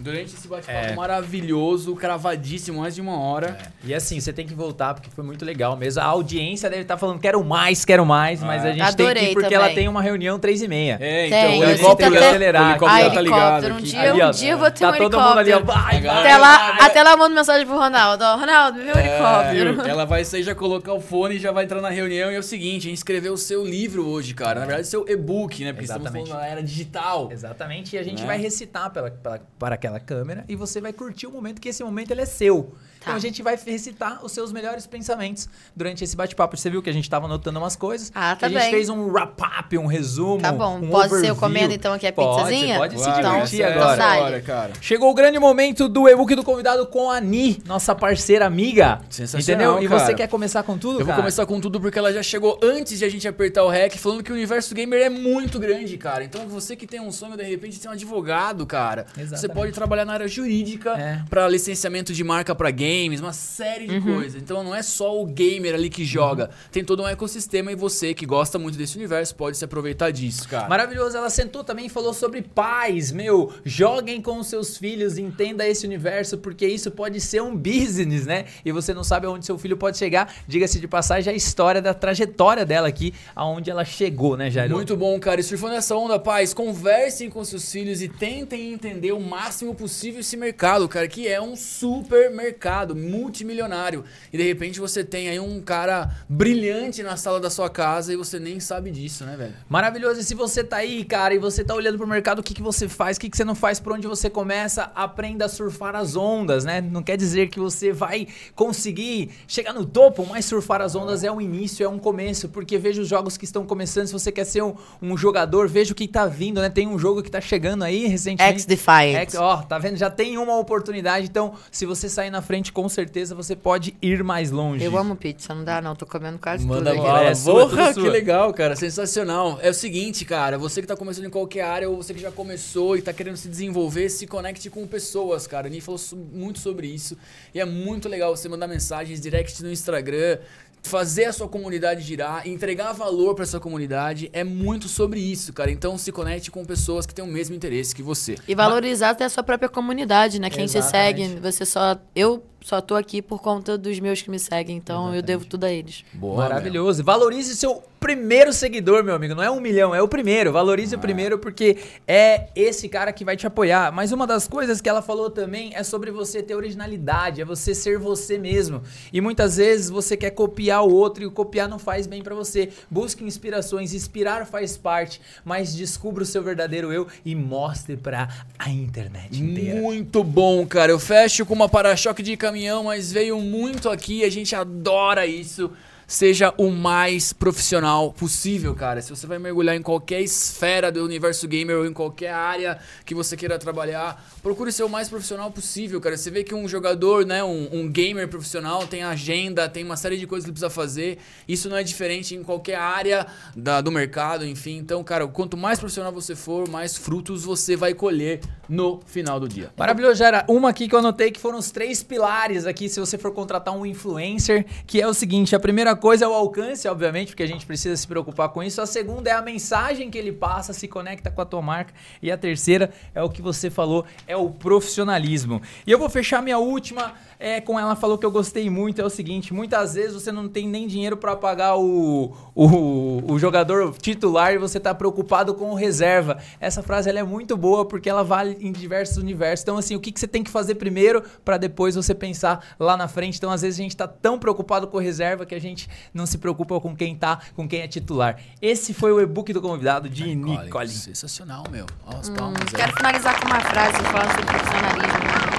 Durante esse bate-papo É. maravilhoso, cravadíssimo, mais de uma hora. E assim, você tem que voltar porque foi muito legal mesmo. A audiência deve estar falando, quero mais, quero mais, mas a gente tem que Adorei ir porque também. ela tem uma reunião 3 e meia. É, Tem, o a helicóptero, até- acelerar. o helicóptero Ah, tá ligado helicóptero. Um aqui. dia, Ali, ó, um dia eu vou ter tá um todo mundo ali, ó, helicóptero. vai, vai. Até lá, vai. até lá eu mando mensagem pro Ronaldo. Ó, Ronaldo, me vê um É, helicóptero. ela vai sair já colocar o fone e já vai entrar na reunião. E é o seguinte, a gente escreveu o seu livro hoje, cara. Na verdade, seu e-book, né? Porque Exatamente. estamos falando da era digital. Exatamente, e a gente Né? vai recitar pela, pela- para aquela câmera e você vai curtir o momento, que esse momento ele é seu. Então Tá. a gente vai recitar os seus melhores pensamentos durante esse bate-papo. Você viu que a gente estava anotando umas coisas. Ah, tá A gente bem. fez um wrap-up, um resumo. Tá bom. um Pode ser eu overview. comendo, então, aqui a Pode, pizzazinha? Pode, se Vai, divertir é agora. Sai. hora, cara. Chegou o grande momento do e-book do convidado com a Ani, nossa parceira amiga. Sensacional, Entendeu? E cara. você quer começar com tudo, Eu vou cara? começar com tudo porque ela já chegou antes de a gente apertar o REC, falando que o universo gamer é muito grande, cara. Então você que tem um sonho, de repente, de ser um advogado, cara. Você Exatamente. pode trabalhar na área jurídica É. pra licenciamento de marca pra games, uma série de coisas. Então não é só o gamer ali que joga. Tem todo um ecossistema e você que gosta muito desse universo pode se aproveitar disso, cara. Maravilhoso, ela sentou também e falou sobre pais, meu, joguem com os seus filhos, entenda esse universo, porque isso pode ser um business, né? E você não sabe aonde seu filho pode chegar. Diga-se de passagem a história da trajetória dela aqui, aonde ela chegou, né, Jairo? Muito bom, cara. E surfando essa onda, pais, conversem com seus filhos e tentem entender o máximo possível esse mercado, cara, que é um supermercado multimilionário. E de repente você tem aí um cara brilhante na sala da sua casa e você nem sabe disso, né, velho? Maravilhoso. E se você tá aí, cara, e você tá olhando pro mercado, o que, que você faz, o que, que você não faz, por onde você começa, aprenda a surfar as ondas, né? Não quer dizer que você vai conseguir chegar no topo, mas surfar as ondas é um início, é um começo, porque veja os jogos que estão começando. Se você quer ser um, um jogador, veja o que tá vindo, né? Tem um jogo que tá chegando aí recentemente. X-Defiant. Ó, tá vendo? Já tem uma oportunidade, então se você sair na frente, com certeza você pode ir mais longe. Eu amo pizza, não dá não, tô comendo quase Manda tudo bala. É Porra, que legal, cara. Sensacional. É o seguinte, cara. Você que tá começando em qualquer área ou você que já começou e tá querendo se desenvolver, se conecte com pessoas, cara. Ni falou muito sobre isso. E é muito legal você mandar mensagens direct no Instagram, fazer a sua comunidade girar, entregar valor pra sua comunidade. É muito sobre isso, cara. Então se conecte com pessoas que têm o mesmo interesse que você. E valorizar até a sua própria comunidade, né? Quem te Exatamente. segue, você só. Eu só tô aqui por conta dos meus que me seguem, então eu devo tudo a eles. Boa, Maravilhoso. Valorize seu primeiro seguidor, meu amigo. Não é um milhão, é o primeiro. Valorize o primeiro porque é esse cara que vai te apoiar. Mas uma das coisas que ela falou também é sobre você ter originalidade, é você ser você mesmo. E muitas vezes você quer copiar o outro e o copiar não faz bem pra você. Busque inspirações, inspirar faz parte, mas descubra o seu verdadeiro eu e mostre pra a internet inteira. Muito bom, cara. Eu fecho com uma para-choque de caminhão, mas veio muito aqui. A gente adora isso. Seja o mais profissional possível, cara. Se você vai mergulhar em qualquer esfera do universo gamer ou em qualquer área que você queira trabalhar, procure ser o mais profissional possível, cara. Você vê que um jogador, né, um, um gamer profissional tem agenda, tem uma série de coisas que ele precisa fazer. Isso não é diferente em qualquer área da- do mercado, enfim. Então, cara, quanto mais profissional você for, mais frutos você vai colher no final do dia. Maravilhoso, já era uma aqui que eu anotei que foram os três pilares aqui se você for contratar um influencer, que é o seguinte, a primeira coisa é o alcance, obviamente, porque a gente precisa se preocupar com isso. A segunda é a mensagem que ele passa, se conecta com a tua marca. E a terceira é o que você falou, é o profissionalismo. E eu vou fechar minha última é, com ela falou que eu gostei muito, é o seguinte, muitas vezes você não tem nem dinheiro pra pagar o, o, o jogador titular e você tá preocupado com o reserva. Essa frase ela é muito boa porque ela vale em diversos universos. Então assim, o que, que você tem que fazer primeiro pra depois você pensar lá na frente. Então às vezes a gente tá tão preocupado com o reserva que a gente não se preocupa com quem tá, com quem é titular. Esse foi o e-book do convidado de Nicole. Sensacional, meu. Ó, as palmas aí. Quero finalizar com uma frase falando sobre profissionalismo.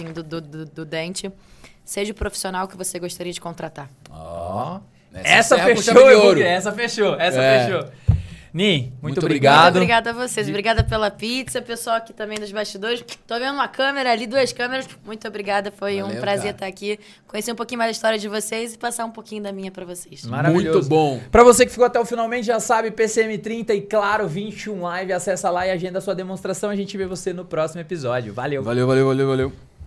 Um do, do, do- do dente. Seja o profissional que você gostaria de contratar. Ó. Essa encerra com fechou, ouro. essa fechou, essa É. fechou. Ni, muito, Muito obrigado. Muito obrigada a vocês. Obrigada pela pizza, pessoal aqui também dos bastidores. Tô vendo uma câmera ali, duas câmeras. Muito obrigada. Foi um Valeu, prazer cara. estar aqui, conhecer um pouquinho mais da história de vocês e passar um pouquinho da minha pra vocês. Maravilhoso. Muito bom. Pra você que ficou até o finalmente já sabe, PCM30 e claro, 21 live, acessa lá e agenda a sua demonstração. A gente vê você no próximo episódio. Valeu. Valeu, valeu, valeu, valeu.